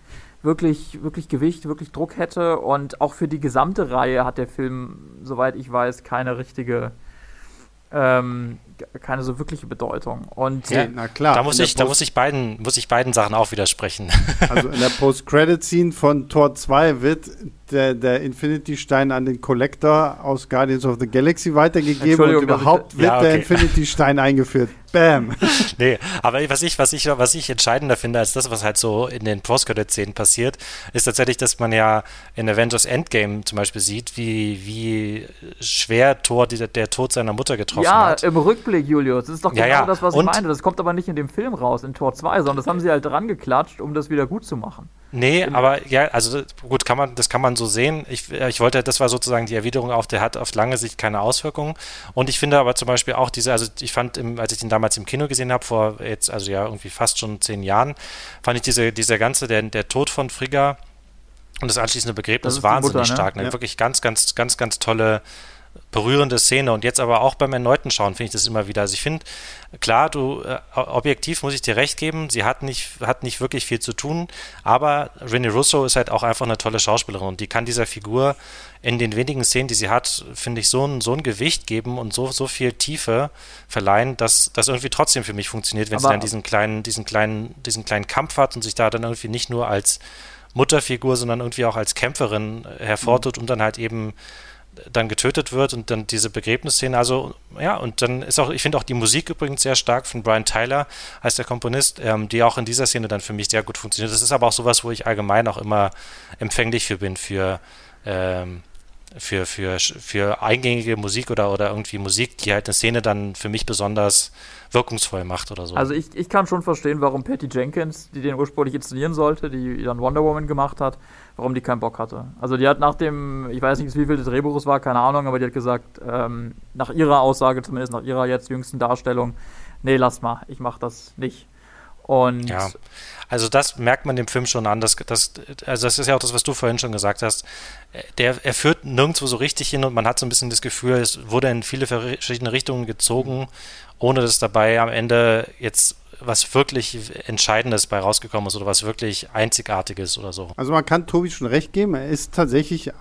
Speaker 2: wirklich, wirklich Gewicht, wirklich Druck hätte. Und auch für die gesamte Reihe hat der Film, soweit ich weiß, keine richtige ähm, keine so wirkliche Bedeutung. Und
Speaker 3: ja, na klar. Da muss ich, da muss ich beiden, muss ich beiden Sachen auch widersprechen.
Speaker 1: Also in der Post-Credit-Scene von Tor 2 wird der, der Infinity-Stein an den Collector aus Guardians of the Galaxy weitergegeben und überhaupt wird ja, okay. der Infinity-Stein eingeführt. Bam.
Speaker 3: nee, aber was ich, was ich, was ich entscheidender finde als das, was halt so in den Post-Credit-Szenen passiert, ist tatsächlich, dass man ja in Avengers Endgame zum Beispiel sieht, wie, wie schwer Thor die, der Tod seiner Mutter getroffen
Speaker 2: ja,
Speaker 3: hat.
Speaker 2: Ja, im Rückblick, Julius. Das ist doch genau ja, ja. das, was ich meine. Das kommt aber nicht in dem Film raus, in Tor 2, sondern das haben sie halt dran geklatscht, um das wieder gut zu machen.
Speaker 3: Nee, aber ja, also gut, kann man, das kann man so sehen. Ich, äh, ich wollte, das war sozusagen die Erwiderung auf, der hat auf lange Sicht keine Auswirkungen. Und ich finde aber zum Beispiel auch diese, also ich fand, im, als ich den damals im Kino gesehen habe, vor jetzt, also ja, irgendwie fast schon zehn Jahren, fand ich diese, dieser ganze, der, der Tod von Frigga und das anschließende Begräbnis wahnsinnig Mutter, ne? stark. Ne? Ja. Wirklich ganz, ganz, ganz, ganz tolle berührende Szene. Und jetzt aber auch beim erneuten Schauen finde ich das immer wieder. Also ich finde, klar, du, äh, objektiv muss ich dir recht geben, sie hat nicht, hat nicht wirklich viel zu tun, aber Renee Russo ist halt auch einfach eine tolle Schauspielerin und die kann dieser Figur in den wenigen Szenen, die sie hat, finde ich, so ein, so ein Gewicht geben und so, so viel Tiefe verleihen, dass das irgendwie trotzdem für mich funktioniert, wenn aber sie dann diesen kleinen, diesen kleinen, diesen kleinen Kampf hat und sich da dann irgendwie nicht nur als Mutterfigur, sondern irgendwie auch als Kämpferin hervortut mhm. und dann halt eben dann getötet wird und dann diese Begräbnisszene. Also, ja, und dann ist auch, ich finde auch die Musik übrigens sehr stark von Brian Tyler als der Komponist, ähm, die auch in dieser Szene dann für mich sehr gut funktioniert. Das ist aber auch sowas, wo ich allgemein auch immer empfänglich für bin, für, ähm, für, für, für eingängige Musik oder, oder irgendwie Musik, die halt eine Szene dann für mich besonders wirkungsvoll macht oder so.
Speaker 2: Also ich, ich kann schon verstehen, warum Patty Jenkins, die den ursprünglich inszenieren sollte, die dann Wonder Woman gemacht hat, warum die keinen Bock hatte. Also die hat nach dem, ich weiß nicht, wie viel das Drehbuch es war, keine Ahnung, aber die hat gesagt, ähm, nach ihrer Aussage, zumindest nach ihrer jetzt jüngsten Darstellung, nee, lass mal, ich mach das nicht. Und
Speaker 3: ja, also das merkt man dem Film schon an. Dass, dass, also das ist ja auch das, was du vorhin schon gesagt hast. Der, er führt nirgendwo so richtig hin und man hat so ein bisschen das Gefühl, es wurde in viele verschiedene Richtungen gezogen, ohne dass dabei am Ende jetzt was wirklich Entscheidendes bei rausgekommen ist oder was wirklich Einzigartiges oder so.
Speaker 1: Also man kann Tobi schon recht geben, er ist tatsächlich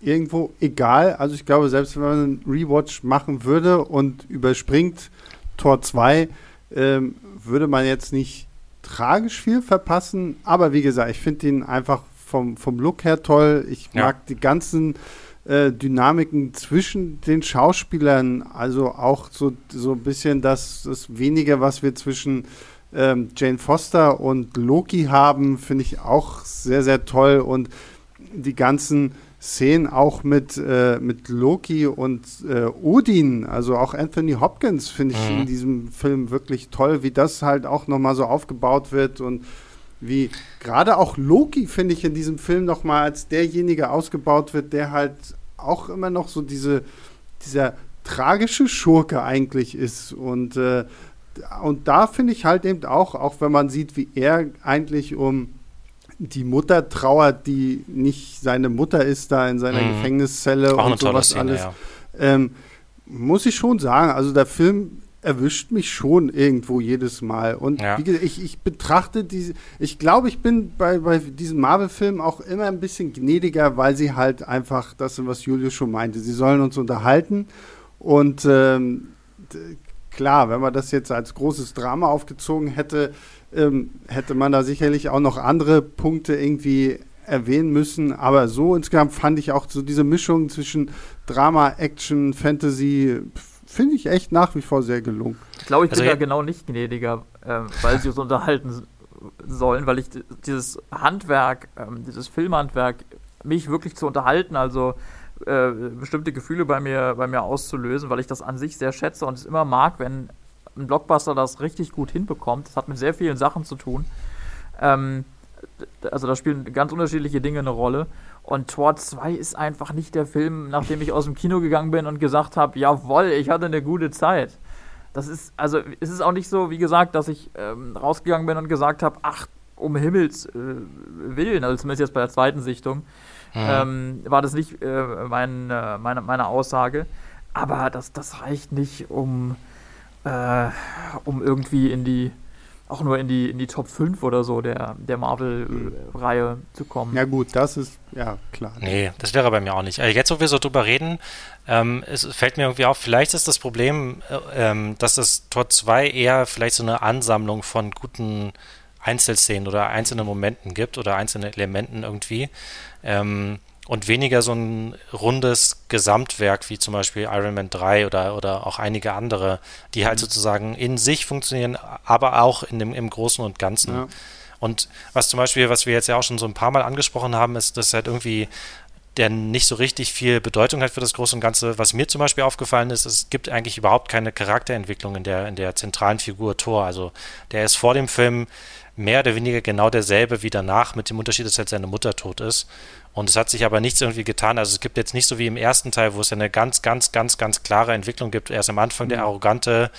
Speaker 1: irgendwo egal. Also ich glaube, selbst wenn man einen Rewatch machen würde und überspringt Tor 2, ähm, würde man jetzt nicht tragisch viel verpassen. Aber wie gesagt, ich finde ihn einfach vom, vom Look her toll. Ich ja. mag die ganzen äh, Dynamiken zwischen den Schauspielern, also auch so, so ein bisschen das, das Wenige, was wir zwischen ähm, Jane Foster und Loki haben, finde ich auch sehr, sehr toll. Und die ganzen Szenen auch mit, äh, mit Loki und äh, Odin, also auch Anthony Hopkins finde ich mhm. in diesem Film wirklich toll, wie das halt auch nochmal so aufgebaut wird und wie gerade auch Loki finde ich in diesem Film nochmal als derjenige ausgebaut wird, der halt auch immer noch so diese, dieser tragische Schurke eigentlich ist und äh, und da finde ich halt eben auch, auch wenn man sieht, wie er eigentlich um die Mutter trauert, die nicht seine Mutter ist, da in seiner mhm. Gefängniszelle Auch und sowas Szene, alles. Ja. Ähm, muss ich schon sagen, also der Film erwischt mich schon irgendwo jedes Mal. Und ja. wie gesagt, ich, ich betrachte diese, ich glaube, ich bin bei, bei diesen Marvel-Filmen auch immer ein bisschen gnädiger, weil sie halt einfach, das sind, was Julius schon meinte, sie sollen uns unterhalten. Und ähm, klar, wenn man das jetzt als großes Drama aufgezogen hätte, ähm, hätte man da sicherlich auch noch andere Punkte irgendwie erwähnen müssen. Aber so insgesamt fand ich auch so diese Mischung zwischen Drama, Action, Fantasy, finde ich echt nach wie vor sehr gelungen.
Speaker 2: Ich glaube, ich also bin da genau nicht gnädiger, äh, weil sie uns unterhalten sollen, weil ich dieses Handwerk, äh, dieses Filmhandwerk, mich wirklich zu unterhalten, also äh, bestimmte Gefühle bei mir, bei mir auszulösen, weil ich das an sich sehr schätze und es immer mag, wenn ein Blockbuster das richtig gut hinbekommt. Das hat mit sehr vielen Sachen zu tun. Ähm, also da spielen ganz unterschiedliche Dinge eine Rolle. Und Tor 2 ist einfach nicht der Film, nachdem ich aus dem Kino gegangen bin und gesagt habe, jawoll, ich hatte eine gute Zeit. Das ist, also es ist auch nicht so, wie gesagt, dass ich ähm, rausgegangen bin und gesagt habe, ach, um Himmels äh, Willen, also zumindest jetzt bei der zweiten Sichtung, mhm. ähm, war das nicht äh, mein, äh, meine, meine Aussage. Aber das, das reicht nicht, um äh, um irgendwie in die, auch nur in die, in die Top 5 oder so der, der Marvel-Reihe zu kommen.
Speaker 1: Ja, gut, das ist ja klar.
Speaker 3: Nee, das wäre bei mir auch nicht. Also jetzt, wo wir so drüber reden, ähm, es fällt mir irgendwie auf, vielleicht ist das Problem, äh, ähm, dass das Tor 2 eher vielleicht so eine Ansammlung von guten Einzelszenen oder einzelnen Momenten gibt oder einzelne Elementen irgendwie. Ähm, und weniger so ein rundes Gesamtwerk wie zum Beispiel Iron Man 3 oder, oder auch einige andere, die halt mhm. sozusagen in sich funktionieren, aber auch in dem, im Großen und Ganzen. Ja. Und was zum Beispiel, was wir jetzt ja auch schon so ein paar Mal angesprochen haben, ist, dass halt irgendwie der nicht so richtig viel Bedeutung hat für das Große und Ganze. Was mir zum Beispiel aufgefallen ist, es gibt eigentlich überhaupt keine Charakterentwicklung in der, in der zentralen Figur Thor. Also der ist vor dem Film mehr oder weniger genau derselbe wie danach, mit dem Unterschied, dass halt seine Mutter tot ist. Und es hat sich aber nichts irgendwie getan. Also es gibt jetzt nicht so wie im ersten Teil, wo es ja eine ganz, ganz, ganz, ganz klare Entwicklung gibt. Erst am Anfang der mhm. arrogante,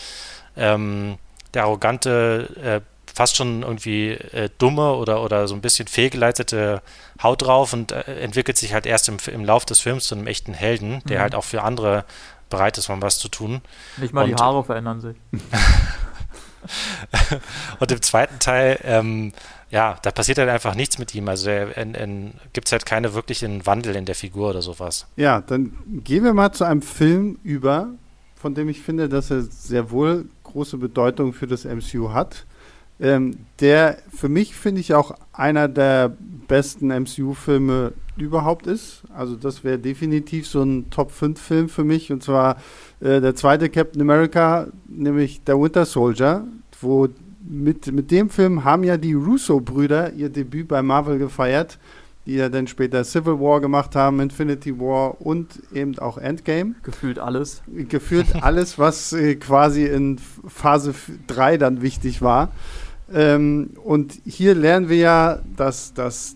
Speaker 3: ähm, der arrogante, äh, fast schon irgendwie äh, dumme oder, oder so ein bisschen fehlgeleitete Haut drauf und äh, entwickelt sich halt erst im, im Lauf des Films zu einem echten Helden, der mhm. halt auch für andere bereit ist, mal was zu tun.
Speaker 2: Nicht mal und, die Haare verändern sich.
Speaker 3: und im zweiten Teil ähm, ja, da passiert halt einfach nichts mit ihm. Also gibt es halt keine wirklichen Wandel in der Figur oder sowas.
Speaker 1: Ja, dann gehen wir mal zu einem Film über, von dem ich finde, dass er sehr wohl große Bedeutung für das MCU hat. Ähm, der für mich finde ich auch einer der besten MCU-Filme überhaupt ist. Also das wäre definitiv so ein Top-5-Film für mich. Und zwar äh, der zweite Captain America, nämlich der Winter Soldier, wo mit, mit dem Film haben ja die Russo-Brüder ihr Debüt bei Marvel gefeiert, die ja dann später Civil War gemacht haben, Infinity War und eben auch Endgame.
Speaker 2: Gefühlt alles.
Speaker 1: Gefühlt alles, was äh, quasi in Phase 3 dann wichtig war. Ähm, und hier lernen wir ja, dass, dass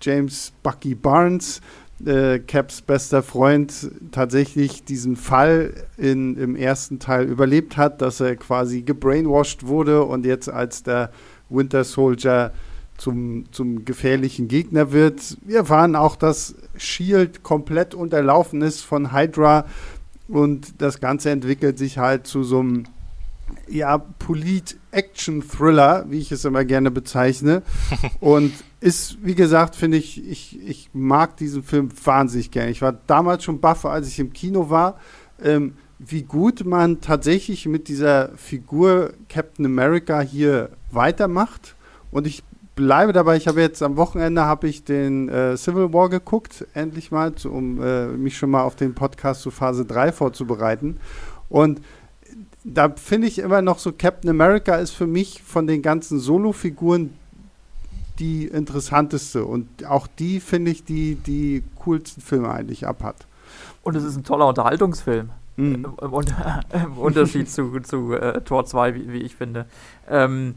Speaker 1: James Bucky Barnes, äh, Caps bester Freund, tatsächlich diesen Fall in, im ersten Teil überlebt hat, dass er quasi gebrainwashed wurde und jetzt als der Winter Soldier zum, zum gefährlichen Gegner wird. Wir erfahren auch, dass Shield komplett unterlaufen ist von Hydra und das Ganze entwickelt sich halt zu so einem ja, Polit-Action-Thriller, wie ich es immer gerne bezeichne. und ist, wie gesagt, finde ich, ich, ich mag diesen Film wahnsinnig gerne. Ich war damals schon baff, als ich im Kino war, ähm, wie gut man tatsächlich mit dieser Figur Captain America hier weitermacht. Und ich bleibe dabei, ich habe jetzt am Wochenende habe ich den äh, Civil War geguckt, endlich mal, um äh, mich schon mal auf den Podcast zu Phase 3 vorzubereiten. Und da finde ich immer noch so, Captain America ist für mich von den ganzen Solo-Figuren die interessanteste und auch die finde ich, die die coolsten Filme eigentlich abhat.
Speaker 2: Und es ist ein toller Unterhaltungsfilm. Mhm. Im, Im, Unterschied zu, zu äh, Tor 2, wie, wie, ich finde. Ähm,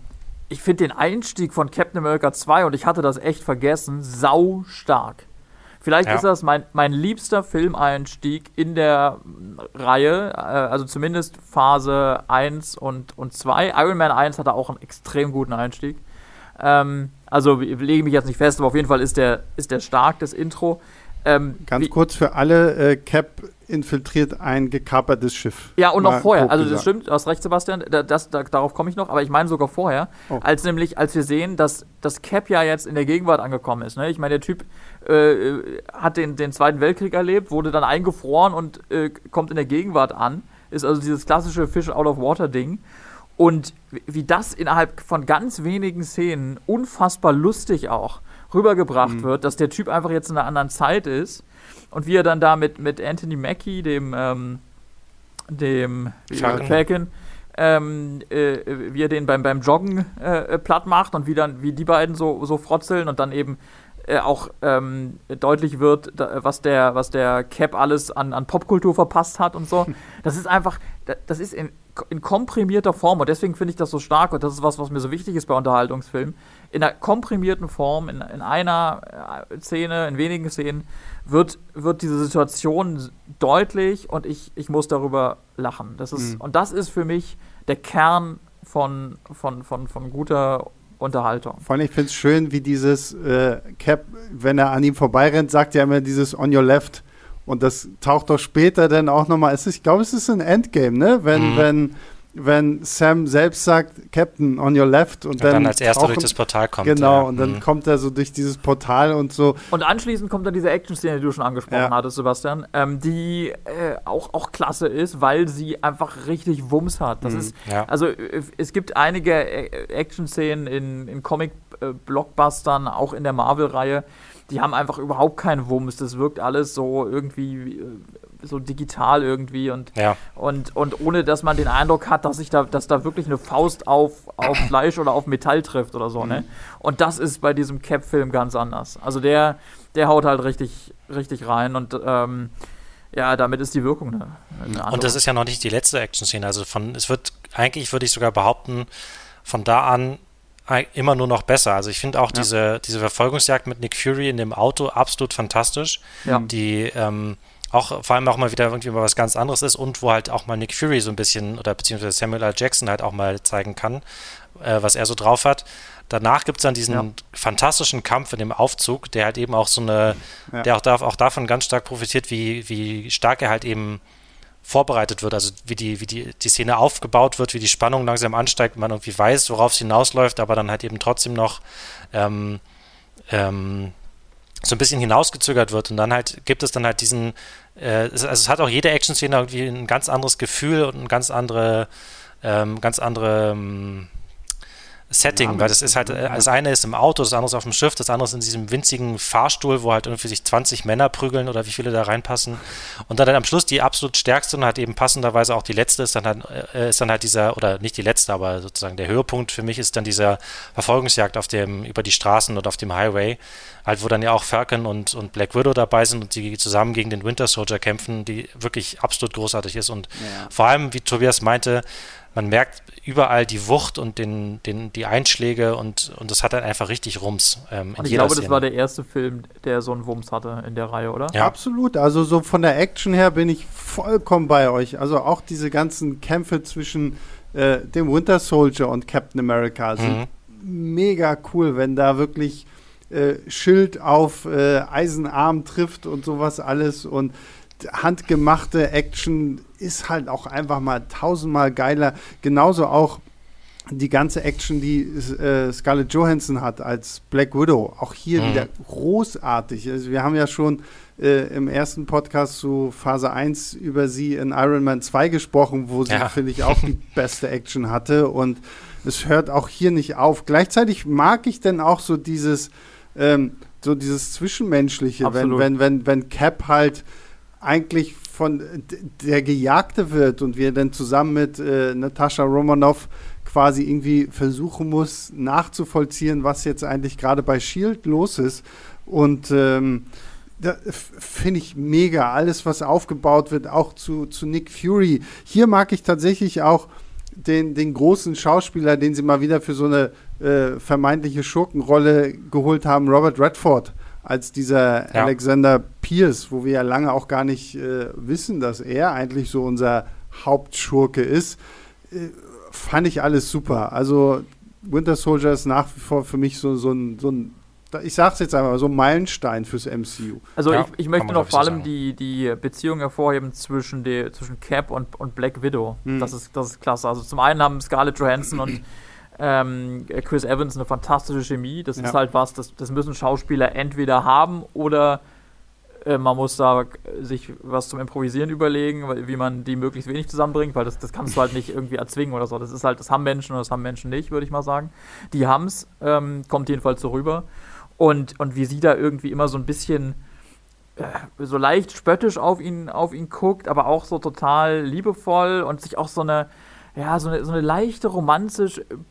Speaker 2: ich finde den Einstieg von Captain America 2, und ich hatte das echt vergessen, sau stark. Vielleicht ja. ist das mein, mein liebster Filmeinstieg in der Reihe, äh, also zumindest Phase 1 und, und 2. Iron Man 1 hatte auch einen extrem guten Einstieg. Ähm, also ich lege mich jetzt nicht fest, aber auf jeden Fall ist der, ist der stark, das Intro.
Speaker 1: Ähm, Ganz kurz für alle, äh, Cap infiltriert ein gekapertes Schiff.
Speaker 2: Ja, und noch vorher. Also das stimmt, du hast recht, Sebastian, das, das, darauf komme ich noch, aber ich meine sogar vorher, oh. als nämlich, als wir sehen, dass das Cap ja jetzt in der Gegenwart angekommen ist. Ne? Ich meine, der Typ äh, hat den, den Zweiten Weltkrieg erlebt, wurde dann eingefroren und äh, kommt in der Gegenwart an. Ist also dieses klassische Fish out of water Ding. Und wie das innerhalb von ganz wenigen Szenen unfassbar lustig auch rübergebracht mhm. wird, dass der Typ einfach jetzt in einer anderen Zeit ist und wie er dann da mit, mit Anthony Mackie, dem, ähm, dem Falcon, ähm, äh, wie er den beim, beim Joggen äh, platt macht und wie dann, wie die beiden so, so frotzeln und dann eben äh, auch ähm, deutlich wird, da, was der, was der Cap alles an, an Popkultur verpasst hat und so. Das ist einfach, das ist in, in komprimierter Form und deswegen finde ich das so stark und das ist was, was mir so wichtig ist bei Unterhaltungsfilmen. In einer komprimierten Form, in, in einer äh, Szene, in wenigen Szenen, wird, wird diese Situation deutlich und ich, ich muss darüber lachen. Das ist, mhm. Und das ist für mich der Kern von, von, von, von guter Unterhaltung.
Speaker 1: Vor allem, ich finde es schön, wie dieses äh, Cap, wenn er an ihm vorbeirennt, sagt ja immer dieses On Your Left. Und das taucht doch später dann auch nochmal. Ich glaube, es ist ein Endgame, ne? Wenn, mhm. wenn wenn Sam selbst sagt, Captain, on your left. Und, und dann,
Speaker 3: dann, als erster durch das Portal kommt.
Speaker 1: Genau, ja. und dann mhm. kommt er so durch dieses Portal und so.
Speaker 2: Und anschließend kommt dann diese Action-Szene, die du schon angesprochen ja. hattest, Sebastian, ähm, die äh, auch, auch klasse ist, weil sie einfach richtig Wumms hat. Das mhm. ist, ja. also äh, es gibt einige äh, Action-Szenen in, in Comic-Blockbustern, auch in der Marvel-Reihe, die haben einfach überhaupt keinen Wumms. Das wirkt alles so irgendwie äh, so digital irgendwie und, ja. und, und ohne dass man den Eindruck hat, dass sich da, dass da wirklich eine Faust auf, auf Fleisch oder auf Metall trifft oder so, ne? mhm. ne? Und das ist bei diesem Cap-Film ganz anders. Also der, der haut halt richtig, richtig rein und ähm, ja, damit ist die Wirkung eine,
Speaker 3: eine Und das ist ja noch nicht die letzte Action-Szene. Also von, es wird, eigentlich würde ich sogar behaupten, von da an immer nur noch besser. Also ich finde auch ja. diese, diese Verfolgungsjagd mit Nick Fury in dem Auto absolut fantastisch. Ja. Die, ähm, auch vor allem auch mal wieder irgendwie mal was ganz anderes ist und wo halt auch mal Nick Fury so ein bisschen oder beziehungsweise Samuel L. Jackson halt auch mal zeigen kann, äh, was er so drauf hat. Danach gibt es dann diesen ja. fantastischen Kampf in dem Aufzug, der halt eben auch so eine, der auch, da, auch davon ganz stark profitiert, wie, wie stark er halt eben vorbereitet wird, also wie die, wie die, die Szene aufgebaut wird, wie die Spannung langsam ansteigt, man irgendwie weiß, worauf es hinausläuft, aber dann halt eben trotzdem noch ähm, ähm, so ein bisschen hinausgezögert wird. Und dann halt gibt es dann halt diesen, äh, also es hat auch jede Action-Szene irgendwie ein ganz anderes Gefühl und ein ganz andere, ähm, ganz andere, ähm, Setting, weil das ist halt, das eine ist im Auto, das andere ist auf dem Schiff, das andere ist in diesem winzigen Fahrstuhl, wo halt irgendwie sich 20 Männer prügeln oder wie viele da reinpassen. Und dann, dann am Schluss die absolut stärkste und halt eben passenderweise auch die letzte ist dann halt, äh, ist dann halt dieser, oder nicht die letzte, aber sozusagen der Höhepunkt für mich ist dann dieser Verfolgungsjagd auf dem, über die Straßen und auf dem Highway, halt, wo dann ja auch Falcon und, und Black Widow dabei sind und die zusammen gegen den Winter Soldier kämpfen, die wirklich absolut großartig ist und ja. vor allem, wie Tobias meinte, man merkt überall die Wucht und den, den, die Einschläge und, und das hat dann einfach richtig Rums.
Speaker 2: Ähm, und ich glaube, Szene. das war der erste Film, der so einen Wumms hatte in der Reihe, oder?
Speaker 1: Ja, absolut. Also so von der Action her bin ich vollkommen bei euch. Also auch diese ganzen Kämpfe zwischen äh, dem Winter Soldier und Captain America sind mhm. mega cool, wenn da wirklich äh, Schild auf äh, Eisenarm trifft und sowas alles und handgemachte Action ist halt auch einfach mal tausendmal geiler. Genauso auch die ganze Action, die äh, Scarlett Johansson hat als Black Widow, auch hier mhm. wieder großartig. Also wir haben ja schon äh, im ersten Podcast zu Phase 1 über sie in Iron Man 2 gesprochen, wo sie, ja. finde ich, auch die beste Action hatte. Und es hört auch hier nicht auf. Gleichzeitig mag ich denn auch so dieses, ähm, so dieses Zwischenmenschliche, wenn, wenn, wenn, wenn Cap halt eigentlich von der Gejagte wird und wir dann zusammen mit äh, Natascha Romanoff quasi irgendwie versuchen muss, nachzuvollziehen, was jetzt eigentlich gerade bei Shield los ist. Und ähm, finde ich mega. Alles, was aufgebaut wird, auch zu, zu Nick Fury. Hier mag ich tatsächlich auch den, den großen Schauspieler, den sie mal wieder für so eine äh, vermeintliche Schurkenrolle geholt haben, Robert Redford als dieser ja. Alexander Pierce, wo wir ja lange auch gar nicht äh, wissen, dass er eigentlich so unser Hauptschurke ist, äh, fand ich alles super. Also Winter Soldier ist nach wie vor für mich so, so ein, so ein ich sag's jetzt einmal, so ein Meilenstein fürs MCU.
Speaker 2: Also ja, ich, ich möchte noch vor allem die, die Beziehung hervorheben zwischen, die, zwischen Cap und, und Black Widow. Hm. Das, ist, das ist klasse. Also zum einen haben Scarlett Johansson und ähm, Chris Evans eine fantastische Chemie. Das ja. ist halt was, das, das müssen Schauspieler entweder haben oder äh, man muss da sich was zum Improvisieren überlegen, wie man die möglichst wenig zusammenbringt, weil das, das kannst du halt nicht irgendwie erzwingen oder so. Das ist halt, das haben Menschen und das haben Menschen nicht, würde ich mal sagen. Die haben es, ähm, kommt jedenfalls so rüber. Und, und wie sie da irgendwie immer so ein bisschen äh, so leicht spöttisch auf ihn, auf ihn guckt, aber auch so total liebevoll und sich auch so eine, ja, so eine, so eine leichte Romanze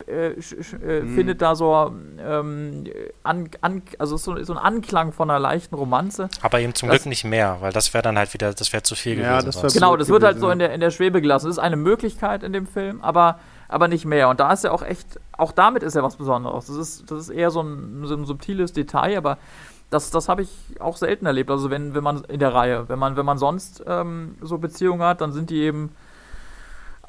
Speaker 2: äh, äh, mhm. findet da so, ähm, an, an, also so, so ein Anklang von einer leichten Romanze.
Speaker 3: Aber eben zum das, Glück nicht mehr, weil das wäre dann halt wieder, das wäre zu viel ja, gewesen.
Speaker 2: Das genau, das wird halt so in der, in der Schwebe gelassen. Das ist eine Möglichkeit in dem Film, aber, aber nicht mehr. Und da ist ja auch echt, auch damit ist ja was Besonderes. Das ist, das ist eher so ein, so ein subtiles Detail, aber das, das habe ich auch selten erlebt. Also wenn, wenn man in der Reihe, wenn man, wenn man sonst ähm, so Beziehungen hat, dann sind die eben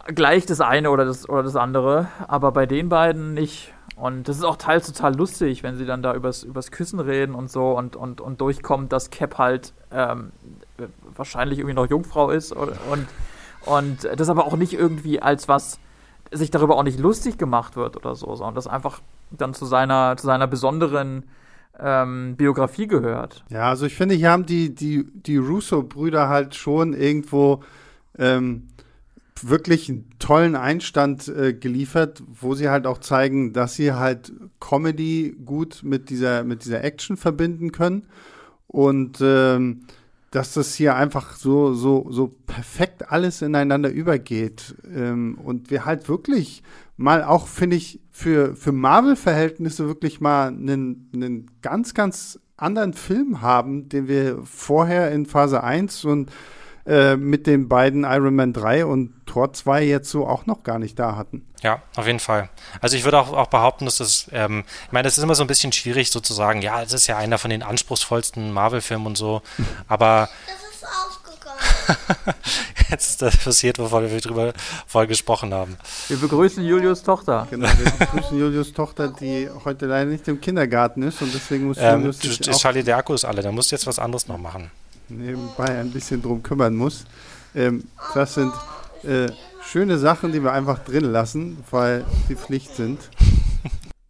Speaker 2: gleich das eine oder das, oder das andere, aber bei den beiden nicht. Und das ist auch teils total lustig, wenn sie dann da übers, übers Küssen reden und so und, und, und durchkommt, dass Cap halt ähm, wahrscheinlich irgendwie noch Jungfrau ist und, und, und das aber auch nicht irgendwie als was sich darüber auch nicht lustig gemacht wird oder so, sondern das einfach dann zu seiner, zu seiner besonderen ähm, Biografie gehört.
Speaker 1: Ja, also ich finde, hier haben die, die, die Russo-Brüder halt schon irgendwo ähm, wirklich einen tollen Einstand äh, geliefert, wo sie halt auch zeigen, dass sie halt Comedy gut mit dieser, mit dieser Action verbinden können. Und ähm, dass das hier einfach so, so, so perfekt alles ineinander übergeht. Ähm, und wir halt wirklich mal auch, finde ich, für, für Marvel-Verhältnisse wirklich mal einen, einen ganz, ganz anderen Film haben, den wir vorher in Phase 1 und äh, mit den beiden Iron Man 3 und Tor 2 jetzt so auch noch gar nicht da hatten.
Speaker 3: Ja, auf jeden Fall. Also ich würde auch, auch behaupten, dass das, ähm, ich meine, das ist immer so ein bisschen schwierig sozusagen, ja, es ist ja einer von den anspruchsvollsten Marvel-Filmen und so, aber... Das ist aufgekommen. Jetzt ist das passiert, wovon wir drüber vorher gesprochen haben.
Speaker 2: Wir begrüßen Julius Tochter.
Speaker 1: Genau, wir begrüßen Julius Tochter, die heute leider nicht im Kindergarten ist und deswegen muss
Speaker 3: ähm, Julius sich Charlie, der Akku ist alle, da musst du jetzt was anderes noch machen
Speaker 1: nebenbei ein bisschen drum kümmern muss. Ähm, das sind äh, schöne Sachen, die wir einfach drin lassen, weil die Pflicht sind.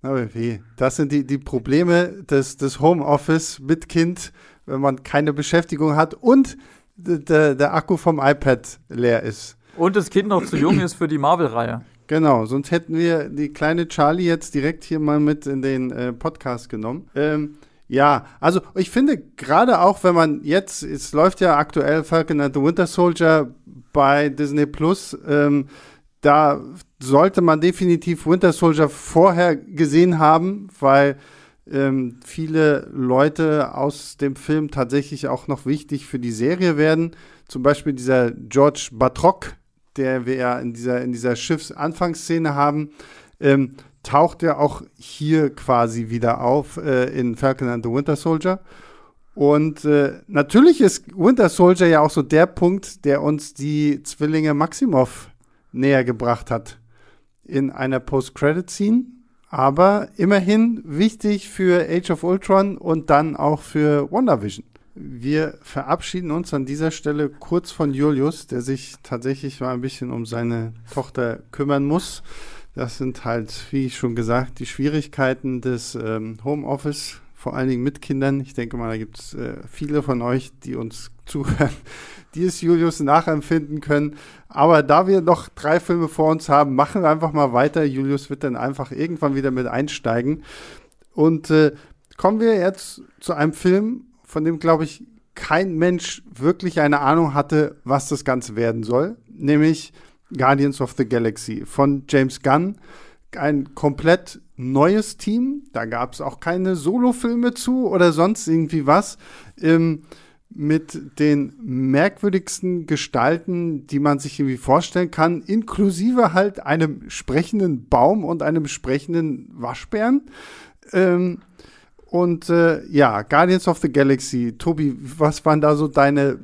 Speaker 1: Aber wie? Das sind die, die Probleme des, des Homeoffice mit Kind, wenn man keine Beschäftigung hat und der, der Akku vom iPad leer ist.
Speaker 2: Und das Kind noch zu jung ist für die Marvel-Reihe.
Speaker 1: Genau, sonst hätten wir die kleine Charlie jetzt direkt hier mal mit in den äh, Podcast genommen. Ähm, ja, also ich finde gerade auch, wenn man jetzt, es läuft ja aktuell Falcon and the Winter Soldier bei Disney Plus, ähm, da sollte man definitiv Winter Soldier vorher gesehen haben, weil ähm, viele Leute aus dem Film tatsächlich auch noch wichtig für die Serie werden. Zum Beispiel dieser George Batroc, der wir ja in dieser, in dieser Schiffsanfangsszene haben, ähm, taucht ja auch hier quasi wieder auf äh, in Falcon and the Winter Soldier. Und äh, natürlich ist Winter Soldier ja auch so der Punkt, der uns die Zwillinge Maximov näher gebracht hat in einer Post-Credit-Scene. Aber immerhin wichtig für Age of Ultron und dann auch für WandaVision. Wir verabschieden uns an dieser Stelle kurz von Julius, der sich tatsächlich mal ein bisschen um seine Tochter kümmern muss. Das sind halt, wie schon gesagt, die Schwierigkeiten des ähm, Homeoffice, vor allen Dingen mit Kindern. Ich denke mal, da gibt es äh, viele von euch, die uns zuhören, die es Julius nachempfinden können. Aber da wir noch drei Filme vor uns haben, machen wir einfach mal weiter. Julius wird dann einfach irgendwann wieder mit einsteigen. Und äh, kommen wir jetzt zu einem Film, von dem, glaube ich, kein Mensch wirklich eine Ahnung hatte, was das Ganze werden soll, nämlich Guardians of the Galaxy von James Gunn. Ein komplett neues Team. Da gab es auch keine Solo-Filme zu oder sonst irgendwie was. Ähm, mit den merkwürdigsten Gestalten, die man sich irgendwie vorstellen kann, inklusive halt einem sprechenden Baum und einem sprechenden Waschbären. Ähm, und äh, ja, Guardians of the Galaxy. Tobi, was waren da so deine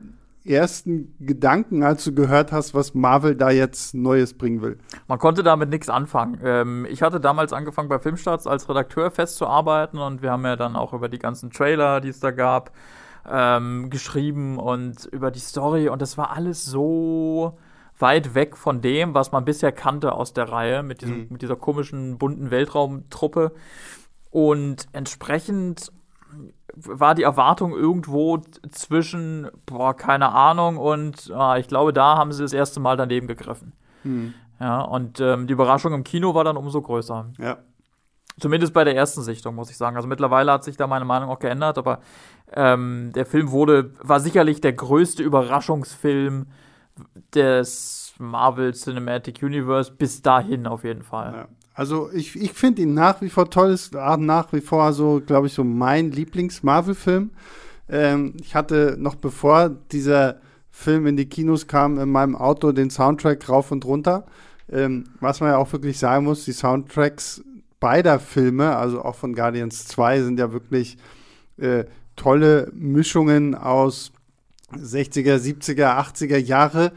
Speaker 1: ersten Gedanken, als du gehört hast, was Marvel da jetzt Neues bringen will?
Speaker 2: Man konnte damit nichts anfangen. Ähm, ich hatte damals angefangen bei Filmstarts als Redakteur festzuarbeiten und wir haben ja dann auch über die ganzen Trailer, die es da gab, ähm, geschrieben und über die Story und das war alles so weit weg von dem, was man bisher kannte aus der Reihe mit, diesem, mhm. mit dieser komischen bunten Weltraumtruppe. Und entsprechend war die Erwartung irgendwo zwischen, boah, keine Ahnung, und ah, ich glaube, da haben sie das erste Mal daneben gegriffen. Hm. Ja, und ähm, die Überraschung im Kino war dann umso größer.
Speaker 1: Ja.
Speaker 2: Zumindest bei der ersten Sichtung, muss ich sagen. Also mittlerweile hat sich da meine Meinung auch geändert, aber ähm, der Film wurde, war sicherlich der größte Überraschungsfilm des Marvel Cinematic Universe bis dahin auf jeden Fall.
Speaker 1: Ja. Also ich, ich finde ihn nach wie vor toll, ist nach wie vor so, glaube ich, so mein Lieblings-Marvel-Film. Ähm, ich hatte noch bevor dieser Film in die Kinos kam, in meinem Auto den Soundtrack rauf und runter. Ähm, was man ja auch wirklich sagen muss, die Soundtracks beider Filme, also auch von Guardians 2, sind ja wirklich äh, tolle Mischungen aus 60er, 70er, 80er Jahre.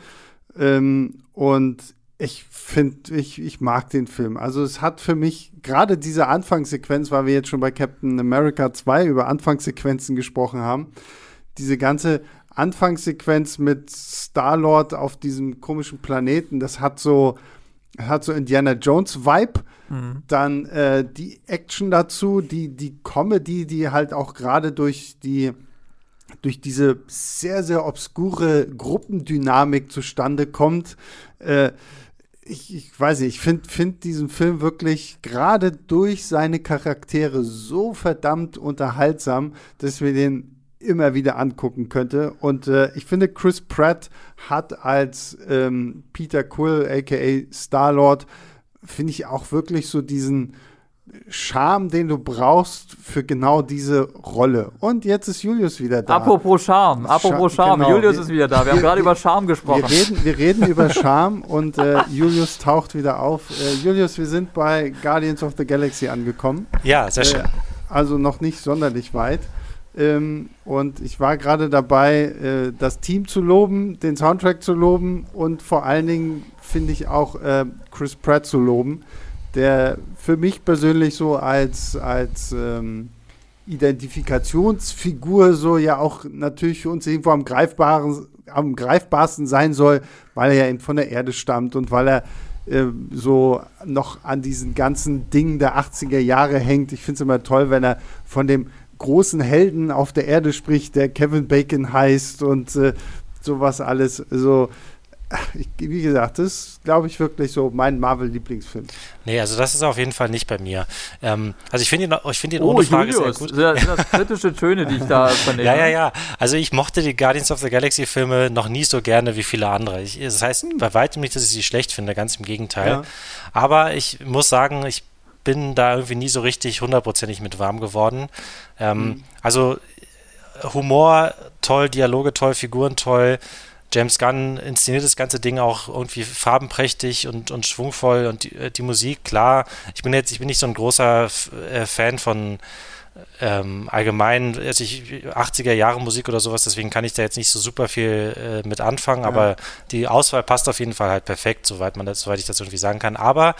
Speaker 1: Ähm, und ich finde, ich, ich mag den Film. Also es hat für mich gerade diese Anfangssequenz, weil wir jetzt schon bei Captain America 2 über Anfangssequenzen gesprochen haben, diese ganze Anfangssequenz mit Star-Lord auf diesem komischen Planeten, das hat so, hat so Indiana Jones Vibe. Mhm. Dann äh, die Action dazu, die, die Comedy, die halt auch gerade durch die durch diese sehr, sehr obskure Gruppendynamik zustande kommt. Äh, ich, ich weiß nicht, ich finde find diesen Film wirklich gerade durch seine Charaktere so verdammt unterhaltsam, dass wir den immer wieder angucken könnte. Und äh, ich finde, Chris Pratt hat als ähm, Peter Quill, aka Star-Lord, finde ich auch wirklich so diesen Charme, den du brauchst für genau diese Rolle. Und jetzt ist Julius wieder da.
Speaker 2: Apropos Charme, apropos Charme, genau. Julius ist wieder da. Wir haben gerade über Charme gesprochen.
Speaker 1: Wir reden, wir reden über Charme und äh, Julius taucht wieder auf. Äh, Julius, wir sind bei Guardians of the Galaxy angekommen.
Speaker 3: Ja, sehr schön. Äh,
Speaker 1: also noch nicht sonderlich weit. Ähm, und ich war gerade dabei, äh, das Team zu loben, den Soundtrack zu loben und vor allen Dingen finde ich auch äh, Chris Pratt zu loben der für mich persönlich so als, als ähm, Identifikationsfigur so ja auch natürlich für uns irgendwo am, greifbaren, am greifbarsten sein soll, weil er ja eben von der Erde stammt und weil er äh, so noch an diesen ganzen Dingen der 80er Jahre hängt. Ich finde es immer toll, wenn er von dem großen Helden auf der Erde spricht, der Kevin Bacon heißt und äh, sowas alles. So, ich, wie gesagt, das ist, glaube ich, wirklich so mein Marvel-Lieblingsfilm.
Speaker 3: Nee, also das ist auf jeden Fall nicht bei mir. Ähm, also ich finde ihn, ich find ihn oh, ohne Frage
Speaker 2: Julius, sehr gut. Sind das kritische Töne, die ich da vernehme?
Speaker 3: ja, ja, ja. Also ich mochte die Guardians of the Galaxy-Filme noch nie so gerne wie viele andere. Ich, das heißt hm. bei weitem nicht, dass ich sie schlecht finde, ganz im Gegenteil. Ja. Aber ich muss sagen, ich bin da irgendwie nie so richtig hundertprozentig mit warm geworden. Ähm, mhm. Also Humor toll, Dialoge toll, Figuren toll. James Gunn inszeniert das ganze Ding auch irgendwie farbenprächtig und, und schwungvoll und die, die Musik, klar. Ich bin jetzt, ich bin nicht so ein großer äh, Fan von ähm, allgemein, also ich, 80er Jahre Musik oder sowas, deswegen kann ich da jetzt nicht so super viel äh, mit anfangen, ja. aber die Auswahl passt auf jeden Fall halt perfekt, soweit man das, soweit ich das irgendwie sagen kann. Aber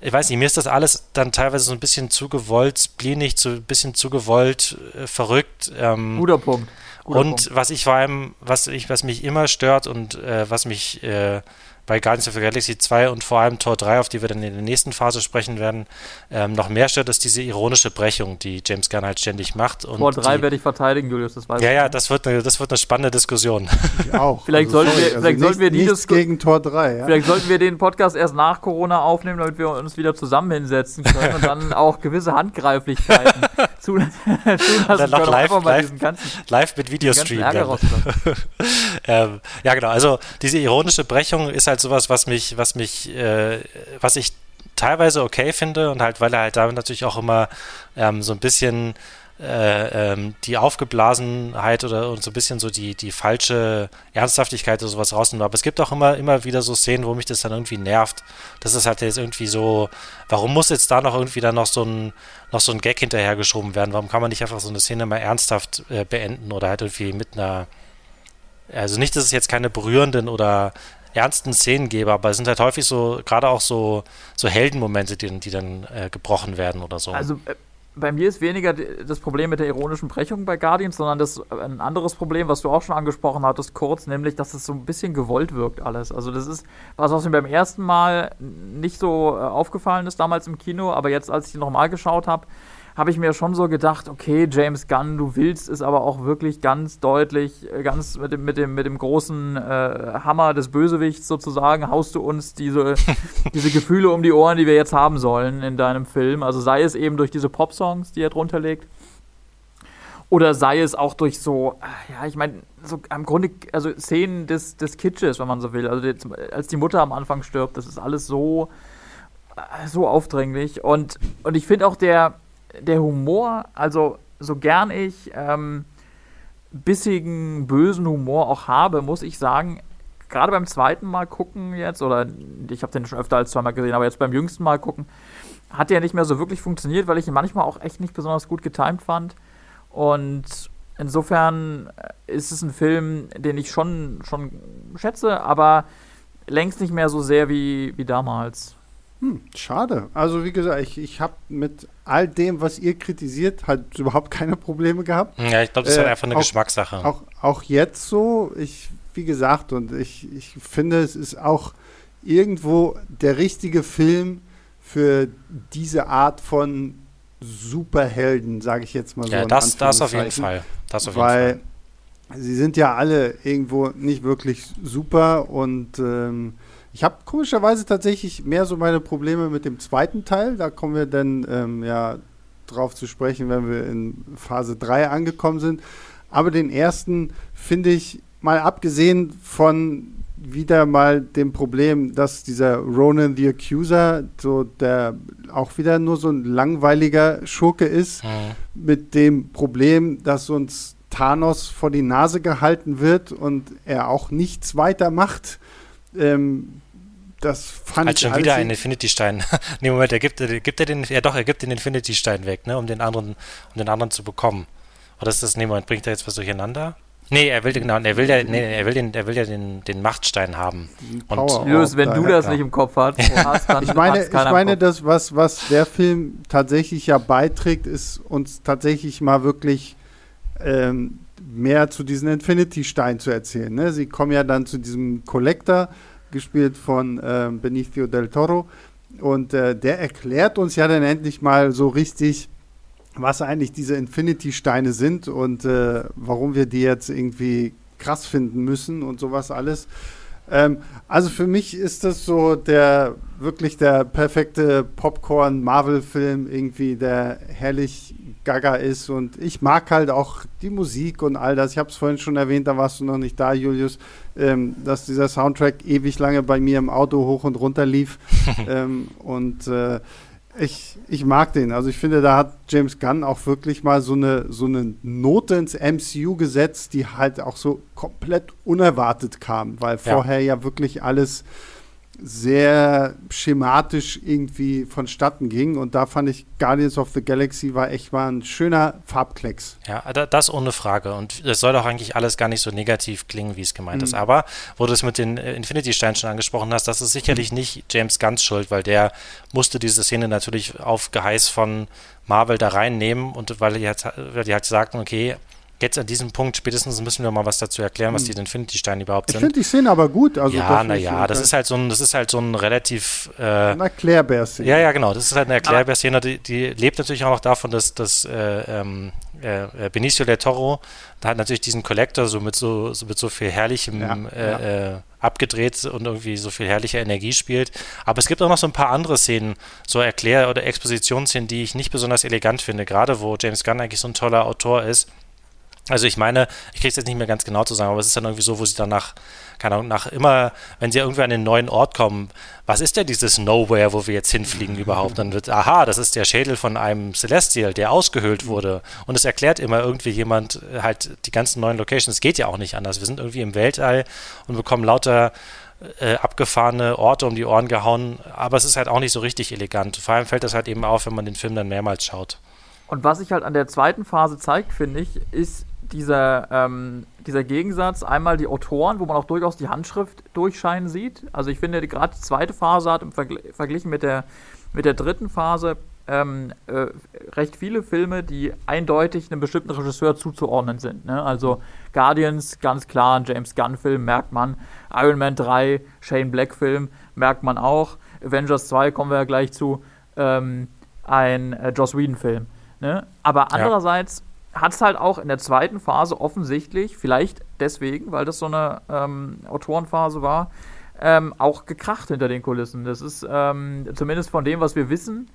Speaker 3: ich weiß nicht, mir ist das alles dann teilweise so ein bisschen zu gewollt, splinig, so ein bisschen zu gewollt, äh, verrückt. Ähm,
Speaker 2: Guter Punkt.
Speaker 3: Guter und Punkt. was ich vor allem, was ich, was mich immer stört und äh, was mich äh, bei Guardians of the Galaxy 2 und vor allem Tor 3, auf die wir dann in der nächsten Phase sprechen werden, ähm, noch mehr stört, ist diese ironische Brechung, die James Gunn halt ständig macht. Und
Speaker 2: Tor 3 werde ich verteidigen, Julius, das weiß
Speaker 3: Ja, ja, das wird, eine, das wird eine spannende Diskussion.
Speaker 1: Ich auch.
Speaker 2: vielleicht also, sollten wir, also vielleicht sollten wir die
Speaker 1: nichts gegen Tor 3. Ja?
Speaker 2: Vielleicht sollten wir den Podcast erst nach Corona aufnehmen, damit wir uns wieder zusammen hinsetzen können und dann auch gewisse Handgreiflichkeiten zulassen
Speaker 3: können. Noch live, live, live mit Videostream. ähm, ja, genau. Also diese ironische Brechung ist halt sowas, was mich was mich, äh, was ich teilweise okay finde und halt, weil er halt damit natürlich auch immer ähm, so ein bisschen äh, ähm, die Aufgeblasenheit oder und so ein bisschen so die, die falsche Ernsthaftigkeit oder sowas rausnimmt. Aber es gibt auch immer, immer wieder so Szenen, wo mich das dann irgendwie nervt. Das ist halt jetzt irgendwie so, warum muss jetzt da noch irgendwie dann noch so ein, noch so ein Gag hinterhergeschoben werden? Warum kann man nicht einfach so eine Szene mal ernsthaft äh, beenden oder halt irgendwie mit einer also nicht, dass es jetzt keine berührenden oder ernsten Szenen gebe, aber es sind halt häufig so, gerade auch so, so Heldenmomente, die, die dann äh, gebrochen werden oder so.
Speaker 2: Also äh, bei mir ist weniger das Problem mit der ironischen Brechung bei Guardians, sondern das ein anderes Problem, was du auch schon angesprochen hattest, kurz, nämlich, dass es so ein bisschen gewollt wirkt alles. Also das ist was, was mir beim ersten Mal nicht so äh, aufgefallen ist damals im Kino, aber jetzt, als ich nochmal geschaut habe, habe ich mir schon so gedacht, okay, James Gunn, du willst es aber auch wirklich ganz deutlich, äh, ganz mit dem, mit dem, mit dem großen äh, Hammer des Bösewichts sozusagen, haust du uns diese, diese Gefühle um die Ohren, die wir jetzt haben sollen in deinem Film. Also sei es eben durch diese Pop-Songs, die er drunter legt. Oder sei es auch durch so, äh, ja, ich meine, so am Grunde, also Szenen des, des Kitsches, wenn man so will. Also die, als die Mutter am Anfang stirbt, das ist alles so, äh, so aufdringlich. Und, und ich finde auch der, der Humor, also so gern ich ähm, bissigen, bösen Humor auch habe, muss ich sagen, gerade beim zweiten Mal gucken jetzt, oder ich habe den schon öfter als zweimal gesehen, aber jetzt beim jüngsten Mal gucken, hat der nicht mehr so wirklich funktioniert, weil ich ihn manchmal auch echt nicht besonders gut getimt fand. Und insofern ist es ein Film, den ich schon, schon schätze, aber längst nicht mehr so sehr wie, wie damals.
Speaker 1: Hm, schade. Also wie gesagt, ich, ich habe mit all dem, was ihr kritisiert, halt überhaupt keine Probleme gehabt.
Speaker 3: Ja, ich glaube, das ist halt äh, einfach eine auch, Geschmackssache.
Speaker 1: Auch, auch jetzt so, ich, wie gesagt, und ich, ich finde, es ist auch irgendwo der richtige Film für diese Art von Superhelden, sage ich jetzt mal so.
Speaker 3: Ja, das, das auf jeden Fall. Das auf
Speaker 1: Weil jeden Fall. sie sind ja alle irgendwo nicht wirklich super und ähm, ich habe komischerweise tatsächlich mehr so meine Probleme mit dem zweiten Teil. Da kommen wir dann ähm, ja drauf zu sprechen, wenn wir in Phase 3 angekommen sind. Aber den ersten finde ich, mal abgesehen von wieder mal dem Problem, dass dieser Ronan the Accuser, so der auch wieder nur so ein langweiliger Schurke ist, mhm. mit dem Problem, dass uns Thanos vor die Nase gehalten wird und er auch nichts weiter macht. Ähm, das fand
Speaker 3: Hat schon wieder einen Infinity-Stein. nee, Moment, er gibt, er gibt er den, ja doch, er gibt den Infinity-Stein weg, ne, um den anderen, um den anderen zu bekommen. Oder ist das, nee, Moment, bringt er jetzt was durcheinander? Nee, er will, genau, er will ja, nee, er will den, er will ja den, den Machtstein haben.
Speaker 2: Und Lös, wenn du das nicht im Kopf hast, hast
Speaker 1: dann ich meine, ich meine, das was was der Film tatsächlich ja beiträgt, ist uns tatsächlich mal wirklich ähm, mehr zu diesem Infinity-Stein zu erzählen. Ne? Sie kommen ja dann zu diesem Collector gespielt von äh, Benicio del Toro. Und äh, der erklärt uns ja dann endlich mal so richtig, was eigentlich diese Infinity-Steine sind und äh, warum wir die jetzt irgendwie krass finden müssen und sowas alles. Ähm, also für mich ist das so der wirklich der perfekte Popcorn-Marvel-Film, irgendwie, der herrlich gaga ist. Und ich mag halt auch die Musik und all das. Ich habe es vorhin schon erwähnt, da warst du noch nicht da, Julius, ähm, dass dieser Soundtrack ewig lange bei mir im Auto hoch und runter lief. ähm, und äh, ich, ich mag den. Also ich finde, da hat James Gunn auch wirklich mal so eine, so eine Note ins MCU gesetzt, die halt auch so komplett unerwartet kam, weil ja. vorher ja wirklich alles sehr schematisch irgendwie vonstatten ging. Und da fand ich Guardians of the Galaxy war echt mal ein schöner Farbklecks.
Speaker 3: Ja, das ohne Frage. Und es soll auch eigentlich alles gar nicht so negativ klingen, wie es gemeint mhm. ist. Aber wo du es mit den äh, Infinity-Steinen schon angesprochen hast, das ist sicherlich mhm. nicht James Gunns Schuld, weil der musste diese Szene natürlich auf Geheiß von Marvel da reinnehmen und weil die halt, weil die halt sagten, okay, jetzt an diesem Punkt spätestens müssen wir mal was dazu erklären, was hm. die Infinity-Steine überhaupt sind.
Speaker 1: Ich finde die Szene aber gut. Also
Speaker 3: ja, naja, das ist halt so ein, das ist halt so ein relativ äh,
Speaker 1: eine Erklärbär-Szene.
Speaker 3: Ja, ja, genau. Das ist halt eine Erklärbär-Szene, die, die, lebt natürlich auch noch davon, dass, dass äh, ähm, äh, Benicio del Toro da hat natürlich diesen Collector so mit so, so mit so viel herrlichem ja, äh, ja. Äh, abgedreht und irgendwie so viel herrliche Energie spielt. Aber es gibt auch noch so ein paar andere Szenen, so Erklär- oder Expositionsszenen, die ich nicht besonders elegant finde, gerade wo James Gunn eigentlich so ein toller Autor ist also ich meine, ich kriege es jetzt nicht mehr ganz genau zu sagen, aber es ist dann irgendwie so, wo sie dann nach, keine Ahnung, nach immer, wenn sie irgendwie an den neuen Ort kommen, was ist denn dieses Nowhere, wo wir jetzt hinfliegen überhaupt? Dann wird, aha, das ist der Schädel von einem Celestial, der ausgehöhlt wurde. Und es erklärt immer irgendwie jemand halt die ganzen neuen Locations. Es geht ja auch nicht anders. Wir sind irgendwie im Weltall und bekommen lauter äh, abgefahrene Orte um die Ohren gehauen, aber es ist halt auch nicht so richtig elegant. Vor allem fällt das halt eben auf, wenn man den Film dann mehrmals schaut.
Speaker 2: Und was sich halt an der zweiten Phase zeigt, finde ich, ist, dieser, ähm, dieser Gegensatz, einmal die Autoren, wo man auch durchaus die Handschrift durchscheinen sieht. Also ich finde, gerade die zweite Phase hat im Vergl Verglichen mit der, mit der dritten Phase ähm, äh, recht viele Filme, die eindeutig einem bestimmten Regisseur zuzuordnen sind. Ne? Also Guardians, ganz klar, ein James Gunn-Film, merkt man. Iron Man 3, Shane Black-Film, merkt man auch. Avengers 2 kommen wir ja gleich zu, ähm, ein äh, Joss Whedon-Film. Ne? Aber andererseits hat es halt auch in der zweiten Phase offensichtlich, vielleicht deswegen, weil das so eine ähm, Autorenphase war, ähm, auch gekracht hinter den Kulissen. Das ist ähm, zumindest von dem, was wir wissen,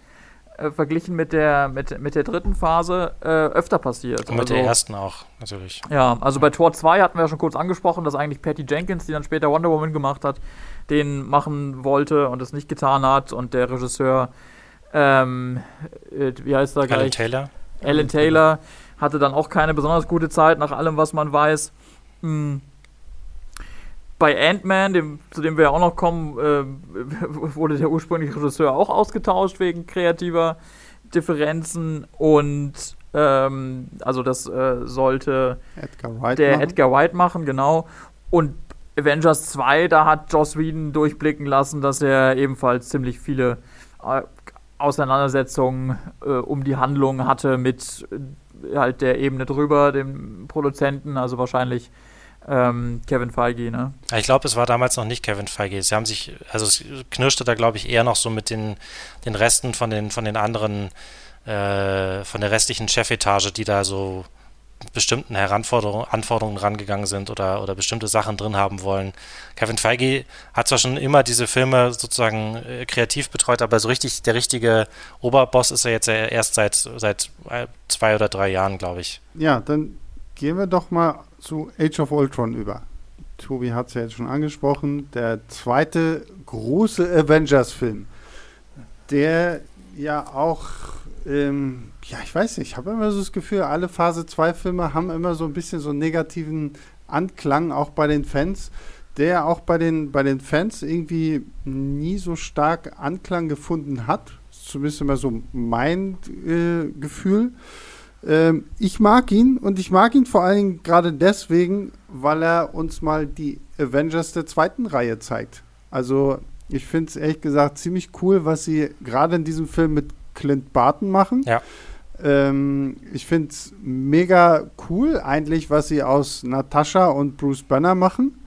Speaker 2: äh, verglichen mit der, mit, mit der dritten Phase äh, öfter passiert.
Speaker 3: Und mit also, der ersten auch, natürlich.
Speaker 2: Ja, also bei Tor 2 hatten wir ja schon kurz angesprochen, dass eigentlich Patty Jenkins, die dann später Wonder Woman gemacht hat, den machen wollte und es nicht getan hat und der Regisseur, ähm, äh, wie heißt er gleich?
Speaker 3: Alan Taylor.
Speaker 2: Alan Taylor hatte dann auch keine besonders gute Zeit, nach allem, was man weiß. Hm. Bei Ant-Man, zu dem wir ja auch noch kommen, äh, wurde der ursprüngliche Regisseur auch ausgetauscht wegen kreativer Differenzen und ähm, also das äh, sollte Edgar der machen. Edgar White machen, genau. Und Avengers 2, da hat Joss Whedon durchblicken lassen, dass er ebenfalls ziemlich viele äh, Auseinandersetzungen äh, um die Handlung hatte mit halt der Ebene drüber, dem Produzenten, also wahrscheinlich ähm, Kevin Feige, ne?
Speaker 3: Ich glaube, es war damals noch nicht Kevin Feige. Sie haben sich, also es knirschte da, glaube ich, eher noch so mit den, den Resten von den, von den anderen, äh, von der restlichen Chefetage, die da so bestimmten Heranforderungen, Anforderungen rangegangen sind oder, oder bestimmte Sachen drin haben wollen. Kevin Feige hat zwar schon immer diese Filme sozusagen äh, kreativ betreut, aber so richtig, der richtige Oberboss ist er jetzt erst seit, seit äh, zwei oder drei Jahren, glaube ich.
Speaker 1: Ja, dann gehen wir doch mal zu Age of Ultron über. Tobi hat es ja jetzt schon angesprochen, der zweite große Avengers-Film, der ja auch ähm, ja, ich weiß nicht, ich habe immer so das Gefühl, alle Phase 2 Filme haben immer so ein bisschen so einen negativen Anklang, auch bei den Fans, der auch bei den, bei den Fans irgendwie nie so stark Anklang gefunden hat. Zumindest immer so mein äh, Gefühl. Ähm, ich mag ihn und ich mag ihn vor allen Dingen gerade deswegen, weil er uns mal die Avengers der zweiten Reihe zeigt. Also ich finde es ehrlich gesagt ziemlich cool, was sie gerade in diesem Film mit Clint Barton machen.
Speaker 3: Ja.
Speaker 1: Ähm, ich finde es mega cool, eigentlich, was sie aus Natascha und Bruce Banner machen.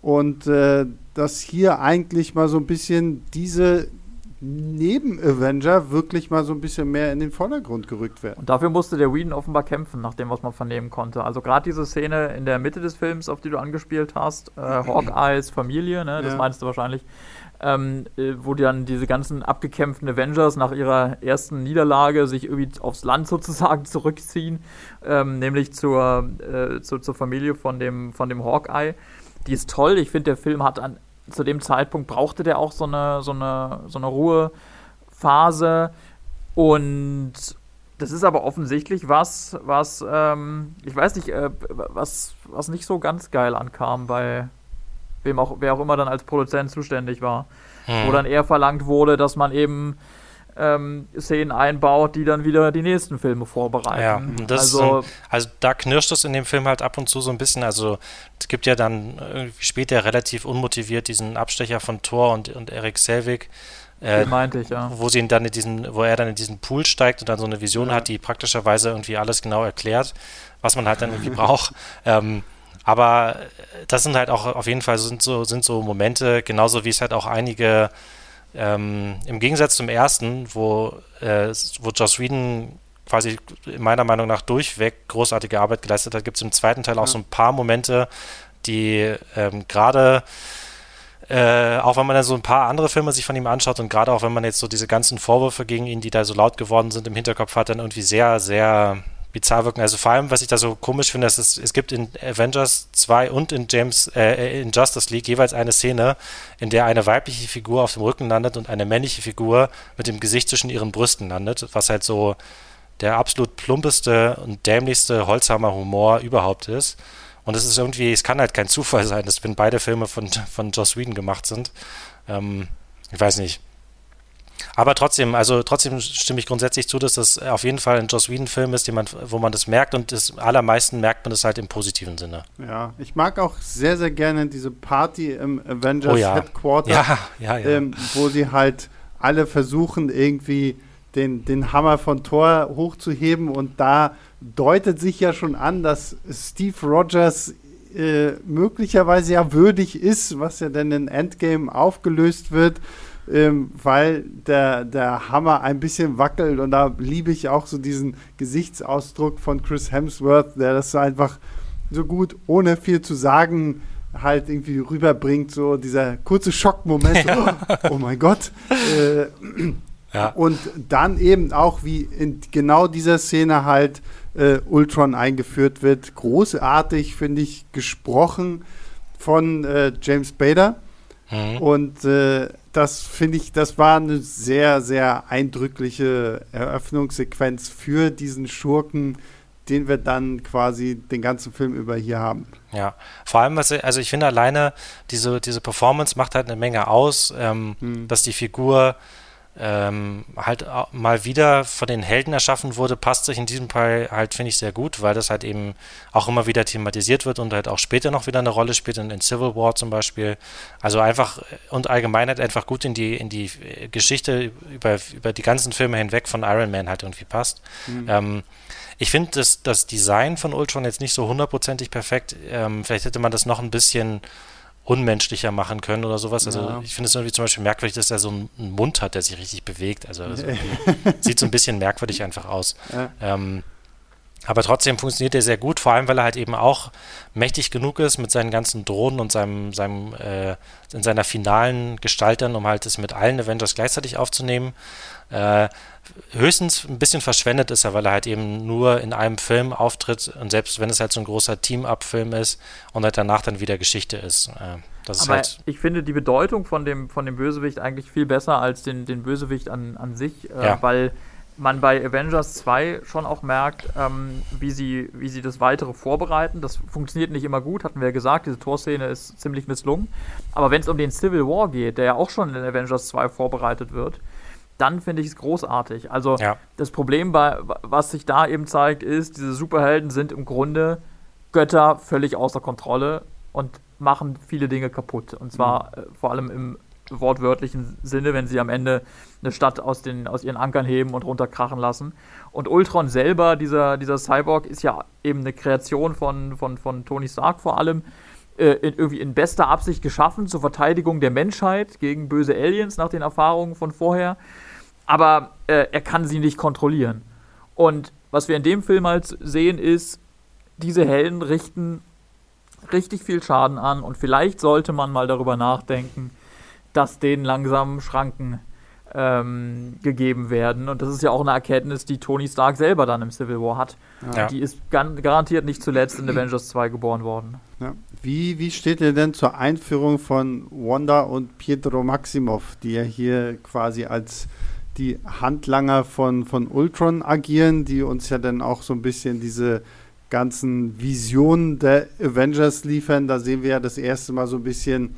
Speaker 1: Und äh, dass hier eigentlich mal so ein bisschen diese, Neben-Avenger wirklich mal so ein bisschen mehr in den Vordergrund gerückt werden.
Speaker 2: Und dafür musste der Whedon offenbar kämpfen, nach dem, was man vernehmen konnte. Also gerade diese Szene in der Mitte des Films, auf die du angespielt hast, äh, Hawkeyes Familie, ne, das ja. meinst du wahrscheinlich, ähm, äh, wo dann diese ganzen abgekämpften Avengers nach ihrer ersten Niederlage sich irgendwie aufs Land sozusagen zurückziehen, ähm, nämlich zur, äh, zu, zur Familie von dem, von dem Hawkeye. Die ist toll. Ich finde, der Film hat an, zu dem Zeitpunkt brauchte der auch so eine, so eine, so eine Ruhephase. Und das ist aber offensichtlich was, was, ähm, ich weiß nicht, äh, was, was nicht so ganz geil ankam bei, wem auch, wer auch immer dann als Produzent zuständig war. Hm. Wo dann eher verlangt wurde, dass man eben ähm, Szenen einbaut, die dann wieder die nächsten Filme vorbereiten. Ja,
Speaker 3: also, so, also da knirscht es in dem Film halt ab und zu so ein bisschen. Also es gibt ja dann irgendwie später relativ unmotiviert diesen Abstecher von Thor und, und Eric Selvig.
Speaker 2: Äh, meinte ich, ja.
Speaker 3: Wo sie ihn dann in diesen, wo er dann in diesen Pool steigt und dann so eine Vision ja. hat, die praktischerweise irgendwie alles genau erklärt, was man halt dann irgendwie braucht. Ähm, aber das sind halt auch auf jeden Fall sind so, sind so Momente, genauso wie es halt auch einige, ähm, im Gegensatz zum ersten, wo, äh, wo Joss Whedon quasi meiner Meinung nach durchweg großartige Arbeit geleistet hat, gibt es im zweiten Teil auch so ein paar Momente, die ähm, gerade äh, auch wenn man dann so ein paar andere Filme sich von ihm anschaut und gerade auch wenn man jetzt so diese ganzen Vorwürfe gegen ihn, die da so laut geworden sind, im Hinterkopf hat, dann irgendwie sehr, sehr bizarr wirken. Also vor allem, was ich da so komisch finde, ist, es, gibt in Avengers 2 und in James, äh, in Justice League jeweils eine Szene, in der eine weibliche Figur auf dem Rücken landet und eine männliche Figur mit dem Gesicht zwischen ihren Brüsten landet, was halt so der absolut plumpeste und dämlichste Holzhammer-Humor überhaupt ist. Und es ist irgendwie, es kann halt kein Zufall sein, dass wenn beide Filme von, von Joss Whedon gemacht sind. Ähm, ich weiß nicht. Aber trotzdem, also trotzdem stimme ich grundsätzlich zu, dass das auf jeden Fall ein Joss Whedon-Film ist, man, wo man das merkt und das allermeisten merkt man das halt im positiven Sinne.
Speaker 1: Ja, ich mag auch sehr, sehr gerne diese Party im Avengers oh ja. Headquarter,
Speaker 3: ja, ja, ja.
Speaker 1: Ähm, wo sie halt alle versuchen, irgendwie den, den Hammer von Thor hochzuheben und da deutet sich ja schon an, dass Steve Rogers äh, möglicherweise ja würdig ist, was ja dann in Endgame aufgelöst wird ähm, weil der, der Hammer ein bisschen wackelt und da liebe ich auch so diesen Gesichtsausdruck von Chris Hemsworth, der das so einfach so gut, ohne viel zu sagen, halt irgendwie rüberbringt, so dieser kurze Schockmoment, ja. oh, oh, mein Gott. Äh, ja. Und dann eben auch, wie in genau dieser Szene halt äh, Ultron eingeführt wird, großartig, finde ich, gesprochen von äh, James Bader. Mhm. Und äh, das finde ich, das war eine sehr, sehr eindrückliche Eröffnungssequenz für diesen Schurken, den wir dann quasi den ganzen Film über hier haben.
Speaker 3: Ja, vor allem, was, also ich finde alleine, diese, diese Performance macht halt eine Menge aus, ähm, hm. dass die Figur ähm, halt mal wieder von den Helden erschaffen wurde, passt sich in diesem Fall halt, finde ich, sehr gut, weil das halt eben auch immer wieder thematisiert wird und halt auch später noch wieder eine Rolle spielt, in, in Civil War zum Beispiel. Also einfach und allgemein halt einfach gut in die, in die Geschichte über, über die ganzen Filme hinweg von Iron Man halt irgendwie passt. Mhm. Ähm, ich finde das, das Design von Ultron jetzt nicht so hundertprozentig perfekt. Ähm, vielleicht hätte man das noch ein bisschen unmenschlicher machen können oder sowas. Also ja. ich finde es irgendwie zum Beispiel merkwürdig, dass er so einen Mund hat, der sich richtig bewegt. Also, also sieht so ein bisschen merkwürdig einfach aus. Ja. Ähm, aber trotzdem funktioniert er sehr gut, vor allem weil er halt eben auch mächtig genug ist mit seinen ganzen Drohnen und seinem, seinem äh, in seiner finalen Gestaltern, um halt es mit allen Avengers gleichzeitig aufzunehmen. Äh, höchstens ein bisschen verschwendet ist er, weil er halt eben nur in einem Film auftritt und selbst wenn es halt so ein großer Team-Up-Film ist und halt danach dann wieder Geschichte ist. Äh, das
Speaker 2: Aber
Speaker 3: ist halt
Speaker 2: ich finde die Bedeutung von dem, von dem Bösewicht eigentlich viel besser als den, den Bösewicht an, an sich, äh, ja. weil man bei Avengers 2 schon auch merkt, ähm, wie, sie, wie sie das Weitere vorbereiten. Das funktioniert nicht immer gut, hatten wir ja gesagt. Diese Torszene ist ziemlich misslungen. Aber wenn es um den Civil War geht, der ja auch schon in Avengers 2 vorbereitet wird, dann finde ich es großartig. Also ja. das Problem, bei, was sich da eben zeigt, ist, diese Superhelden sind im Grunde Götter völlig außer Kontrolle und machen viele Dinge kaputt. Und zwar mhm. äh, vor allem im wortwörtlichen Sinne, wenn sie am Ende eine Stadt aus, den, aus ihren Ankern heben und runterkrachen lassen. Und Ultron selber, dieser, dieser Cyborg, ist ja eben eine Kreation von, von, von Tony Stark vor allem äh, in, irgendwie in bester Absicht geschaffen zur Verteidigung der Menschheit gegen böse Aliens nach den Erfahrungen von vorher. Aber äh, er kann sie nicht kontrollieren. Und was wir in dem Film halt sehen, ist, diese Helden richten richtig viel Schaden an und vielleicht sollte man mal darüber nachdenken, dass denen langsam Schranken ähm, gegeben werden. Und das ist ja auch eine Erkenntnis, die Tony Stark selber dann im Civil War hat. Ja. Die ist garantiert nicht zuletzt in Avengers 2 geboren worden.
Speaker 1: Ja. Wie, wie steht ihr denn zur Einführung von Wanda und Pietro Maximov, die ja hier quasi als die Handlanger von, von Ultron agieren, die uns ja dann auch so ein bisschen diese ganzen Visionen der Avengers liefern. Da sehen wir ja das erste Mal so ein bisschen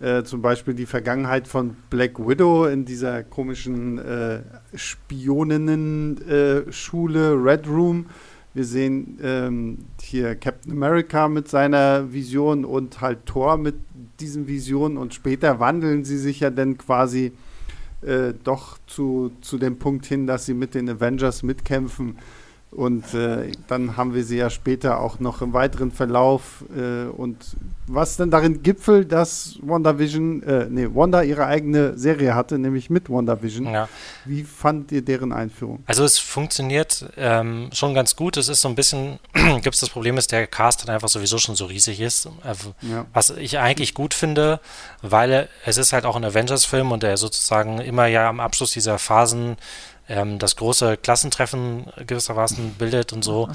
Speaker 1: äh, zum Beispiel die Vergangenheit von Black Widow in dieser komischen äh, Spioninnen-Schule äh, Red Room. Wir sehen ähm, hier Captain America mit seiner Vision und halt Thor mit diesen Visionen und später wandeln sie sich ja dann quasi äh, doch zu, zu dem Punkt hin, dass sie mit den Avengers mitkämpfen. Und äh, dann haben wir sie ja später auch noch im weiteren Verlauf. Äh, und was denn darin gipfelt, dass WandaVision, äh, nee, Wanda ihre eigene Serie hatte, nämlich mit WandaVision. Ja. Wie fand ihr deren Einführung?
Speaker 3: Also es funktioniert ähm, schon ganz gut. Es ist so ein bisschen, gibt es das Problem, dass der Cast dann einfach sowieso schon so riesig ist. Also, ja. Was ich eigentlich gut finde, weil es ist halt auch ein Avengers-Film und der sozusagen immer ja am Abschluss dieser Phasen ähm, das große Klassentreffen gewissermaßen bildet und so.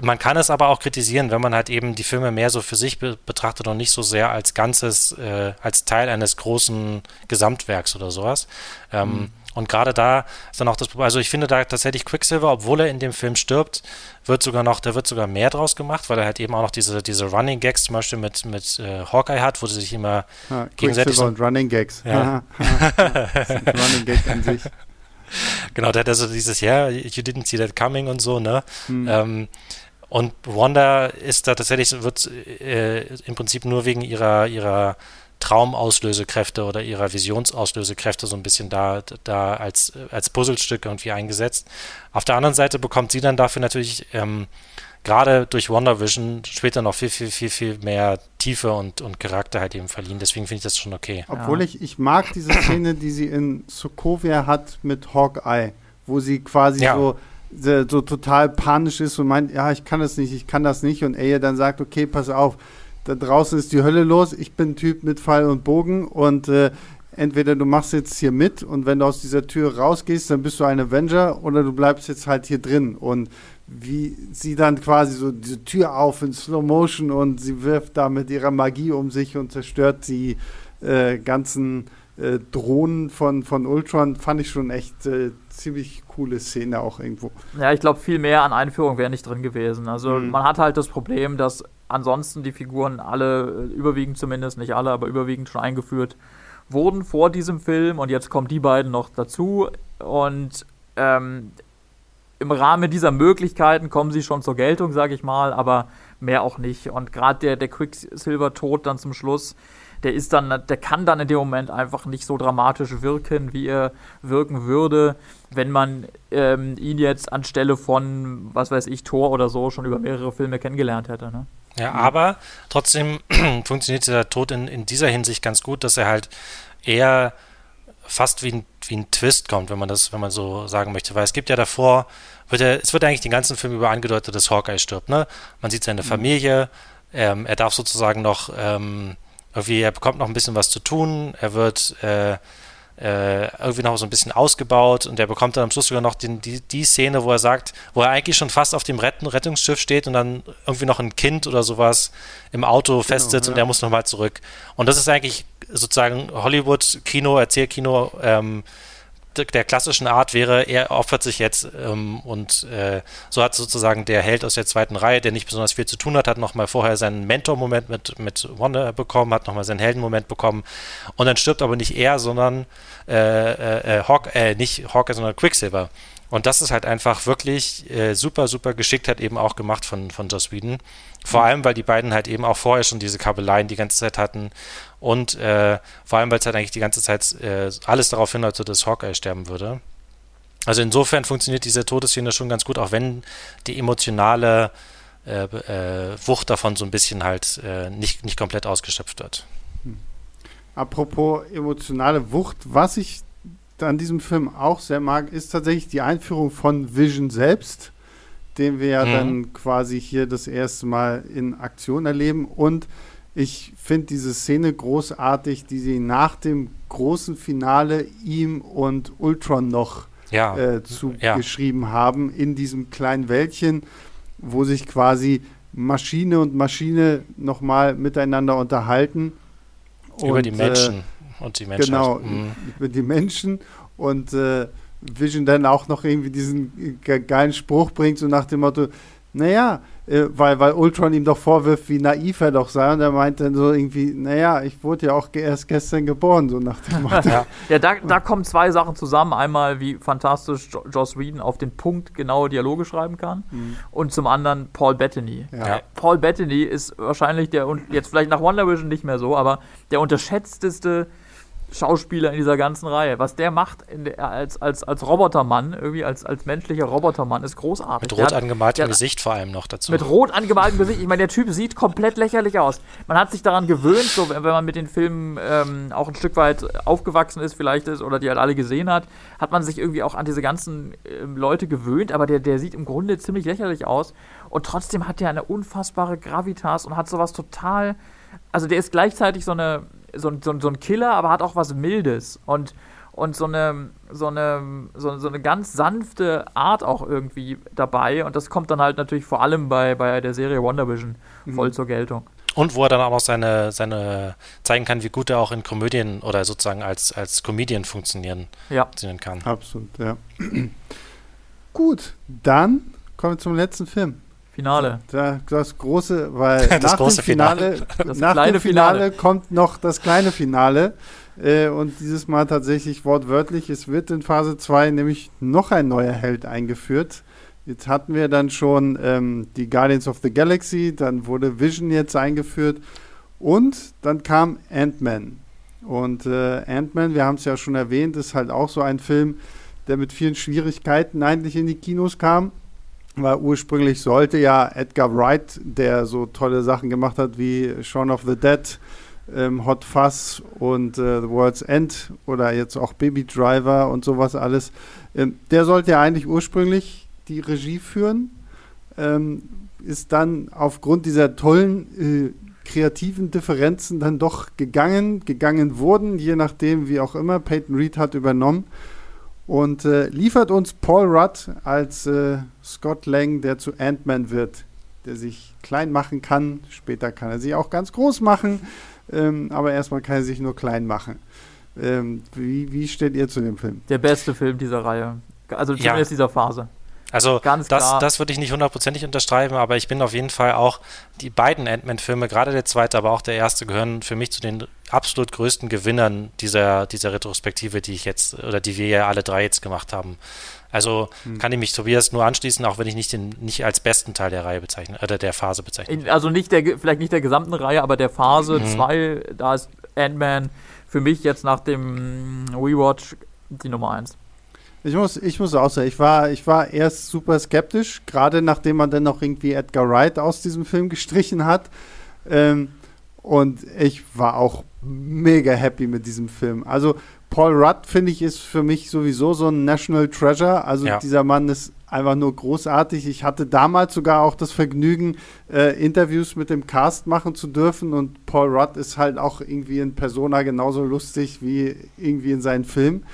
Speaker 3: Man kann es aber auch kritisieren, wenn man halt eben die Filme mehr so für sich be betrachtet und nicht so sehr als Ganzes, äh, als Teil eines großen Gesamtwerks oder sowas. Ähm, mhm. Und gerade da ist dann auch das Problem, also ich finde da tatsächlich Quicksilver, obwohl er in dem Film stirbt, wird sogar noch, da wird sogar mehr draus gemacht, weil er halt eben auch noch diese, diese Running Gags zum Beispiel mit, mit äh, Hawkeye hat, wo sie sich immer
Speaker 1: ja, gegenseitig. So, und Running Gags. Ja.
Speaker 3: Running Gag an sich. genau, der hat also dieses, ja, yeah, you didn't see that coming und so, ne? Mhm. Ähm, und Wanda ist da tatsächlich, wird äh, im Prinzip nur wegen ihrer, ihrer Traumauslösekräfte oder ihrer Visionsauslösekräfte so ein bisschen da, da als, als Puzzlestück irgendwie eingesetzt. Auf der anderen Seite bekommt sie dann dafür natürlich ähm, gerade durch WandaVision später noch viel, viel, viel, viel mehr Tiefe und, und Charakter halt eben verliehen. Deswegen finde ich das schon okay.
Speaker 1: Obwohl ja. ich, ich mag diese Szene, die sie in Sokovia hat mit Hawkeye, wo sie quasi ja. so so total panisch ist und meint, ja, ich kann das nicht, ich kann das nicht. Und er dann sagt, okay, pass auf, da draußen ist die Hölle los, ich bin ein Typ mit Pfeil und Bogen und äh, entweder du machst jetzt hier mit und wenn du aus dieser Tür rausgehst, dann bist du ein Avenger oder du bleibst jetzt halt hier drin. Und wie sie dann quasi so diese Tür auf in Slow Motion und sie wirft da mit ihrer Magie um sich und zerstört die äh, ganzen äh, Drohnen von, von Ultron, fand ich schon echt äh, ziemlich coole Szene auch irgendwo.
Speaker 2: Ja, ich glaube, viel mehr an Einführung wäre nicht drin gewesen. Also mhm. man hat halt das Problem, dass ansonsten die Figuren alle, äh, überwiegend zumindest, nicht alle, aber überwiegend schon eingeführt wurden vor diesem Film und jetzt kommen die beiden noch dazu und ähm, im Rahmen dieser Möglichkeiten kommen sie schon zur Geltung, sage ich mal, aber mehr auch nicht. Und gerade der, der Quicksilver-Tod dann zum Schluss, der ist dann, der kann dann in dem Moment einfach nicht so dramatisch wirken, wie er wirken würde, wenn man ähm, ihn jetzt anstelle von, was weiß ich, Thor oder so schon über mehrere Filme kennengelernt hätte. Ne?
Speaker 3: Ja, aber trotzdem funktioniert der Tod in, in dieser Hinsicht ganz gut, dass er halt eher fast wie ein, wie ein Twist kommt, wenn man das, wenn man so sagen möchte. Weil es gibt ja davor, wird er, es wird eigentlich den ganzen Film über angedeutet, dass Hawkeye stirbt. Ne? Man sieht seine mhm. Familie, ähm, er darf sozusagen noch ähm, irgendwie, er bekommt noch ein bisschen was zu tun, er wird äh, äh, irgendwie noch so ein bisschen ausgebaut und er bekommt dann am Schluss sogar noch den, die, die Szene, wo er sagt, wo er eigentlich schon fast auf dem Retten, Rettungsschiff steht und dann irgendwie noch ein Kind oder sowas im Auto genau, festsitzt ja. und er muss nochmal zurück. Und das ist eigentlich sozusagen Hollywood-Kino, Erzählkino, ähm, der klassischen Art wäre, er opfert sich jetzt ähm, und äh, so hat sozusagen der Held aus der zweiten Reihe, der nicht besonders viel zu tun hat, hat nochmal vorher seinen Mentor-Moment mit, mit Wanda bekommen, hat nochmal seinen Helden-Moment bekommen und dann stirbt aber nicht er, sondern äh, äh, äh Hawk, äh, nicht Hawkeye, sondern Quicksilver. Und das ist halt einfach wirklich äh, super, super geschickt hat eben auch gemacht von, von Joss Whedon. Vor allem, weil die beiden halt eben auch vorher schon diese Kabeleien die ganze Zeit hatten und äh, vor allem, weil es halt eigentlich die ganze Zeit äh, alles darauf hindeutet, dass Hawkeye sterben würde. Also insofern funktioniert diese Todesszene schon ganz gut, auch wenn die emotionale äh, äh, Wucht davon so ein bisschen halt äh, nicht, nicht komplett ausgeschöpft wird. Hm.
Speaker 1: Apropos emotionale Wucht, was ich an diesem Film auch sehr mag, ist tatsächlich die Einführung von Vision selbst, den wir ja mhm. dann quasi hier das erste Mal in Aktion erleben. Und ich finde diese Szene großartig, die sie nach dem großen Finale ihm und Ultron noch ja. äh, zugeschrieben ja. haben, in diesem kleinen Wäldchen, wo sich quasi Maschine und Maschine nochmal miteinander unterhalten.
Speaker 3: Über und, die Menschen äh, und die Menschheit.
Speaker 1: Genau, mhm. die Menschen und äh, Vision dann auch noch irgendwie diesen geilen Spruch bringt, so nach dem Motto, naja, äh, weil, weil Ultron ihm doch vorwirft, wie naiv er doch sei. Und er meint dann so irgendwie, naja, ich wurde ja auch erst gestern geboren, so nach dem Motto.
Speaker 2: ja, ja da, da kommen zwei Sachen zusammen. Einmal, wie fantastisch jo Joss Whedon auf den Punkt genaue Dialoge schreiben kann. Mhm. Und zum anderen Paul Bettany. Ja. Paul Bettany ist wahrscheinlich der, und jetzt vielleicht nach Wonder Vision nicht mehr so, aber der unterschätzteste Schauspieler in dieser ganzen Reihe. Was der macht der, als, als, als Robotermann, irgendwie als, als menschlicher Robotermann, ist großartig.
Speaker 3: Mit rot angemaltem Gesicht vor allem noch dazu.
Speaker 2: Mit rot angemaltem Gesicht. Ich meine, der Typ sieht komplett lächerlich aus. Man hat sich daran gewöhnt, so wenn man mit den Filmen ähm, auch ein Stück weit aufgewachsen ist, vielleicht ist, oder die halt alle gesehen hat, hat man sich irgendwie auch an diese ganzen ähm, Leute gewöhnt, aber der, der sieht im Grunde ziemlich lächerlich aus. Und trotzdem hat er eine unfassbare Gravitas und hat sowas total. Also der ist gleichzeitig so eine so, so, so ein Killer, aber hat auch was Mildes und, und so, eine, so, eine, so, so eine ganz sanfte Art auch irgendwie dabei. Und das kommt dann halt natürlich vor allem bei, bei der Serie Wonder Vision mhm. voll zur Geltung.
Speaker 3: Und wo er dann auch noch seine, seine zeigen kann, wie gut er auch in Komödien oder sozusagen als, als Comedian funktionieren,
Speaker 1: ja.
Speaker 3: funktionieren kann.
Speaker 1: Absolut, ja. gut, dann kommen wir zum letzten Film.
Speaker 2: Finale.
Speaker 1: Da, das große, weil das nach große dem Finale, Finale. nach dem Finale, Finale, kommt noch das kleine Finale. Äh, und dieses Mal tatsächlich wortwörtlich, es wird in Phase 2 nämlich noch ein neuer Held eingeführt. Jetzt hatten wir dann schon ähm, die Guardians of the Galaxy, dann wurde Vision jetzt eingeführt und dann kam Ant-Man. Und äh, Ant-Man, wir haben es ja schon erwähnt, ist halt auch so ein Film, der mit vielen Schwierigkeiten eigentlich in die Kinos kam weil ursprünglich sollte ja Edgar Wright, der so tolle Sachen gemacht hat wie Shaun of the Dead, ähm, Hot Fuzz und äh, The World's End oder jetzt auch Baby Driver und sowas alles, ähm, der sollte ja eigentlich ursprünglich die Regie führen, ähm, ist dann aufgrund dieser tollen äh, kreativen Differenzen dann doch gegangen, gegangen wurden, je nachdem, wie auch immer. Peyton Reed hat übernommen und äh, liefert uns Paul Rudd als äh, Scott Lang, der zu Ant-Man wird, der sich klein machen kann. Später kann er sich auch ganz groß machen, ähm, aber erstmal kann er sich nur klein machen. Ähm, wie, wie steht ihr zu dem Film?
Speaker 2: Der beste Film dieser Reihe. Also zumindest ja. dieser Phase.
Speaker 3: Also Ganz das, klar. das würde ich nicht hundertprozentig unterschreiben, aber ich bin auf jeden Fall auch, die beiden Ant-Man-Filme, gerade der zweite, aber auch der erste, gehören für mich zu den absolut größten Gewinnern dieser, dieser Retrospektive, die ich jetzt, oder die wir ja alle drei jetzt gemacht haben. Also hm. kann ich mich Tobias nur anschließen, auch wenn ich nicht, den, nicht als besten Teil der Reihe bezeichne, oder der Phase bezeichne.
Speaker 2: Also nicht der, vielleicht nicht der gesamten Reihe, aber der Phase 2, mhm. da ist Ant-Man für mich jetzt nach dem Rewatch die Nummer 1.
Speaker 1: Ich muss, ich muss auch sagen, ich war, ich war erst super skeptisch, gerade nachdem man dann noch irgendwie Edgar Wright aus diesem Film gestrichen hat. Ähm, und ich war auch mega happy mit diesem Film. Also Paul Rudd, finde ich, ist für mich sowieso so ein National Treasure. Also ja. dieser Mann ist einfach nur großartig. Ich hatte damals sogar auch das Vergnügen, äh, Interviews mit dem Cast machen zu dürfen. Und Paul Rudd ist halt auch irgendwie in Persona genauso lustig wie irgendwie in seinen Filmen.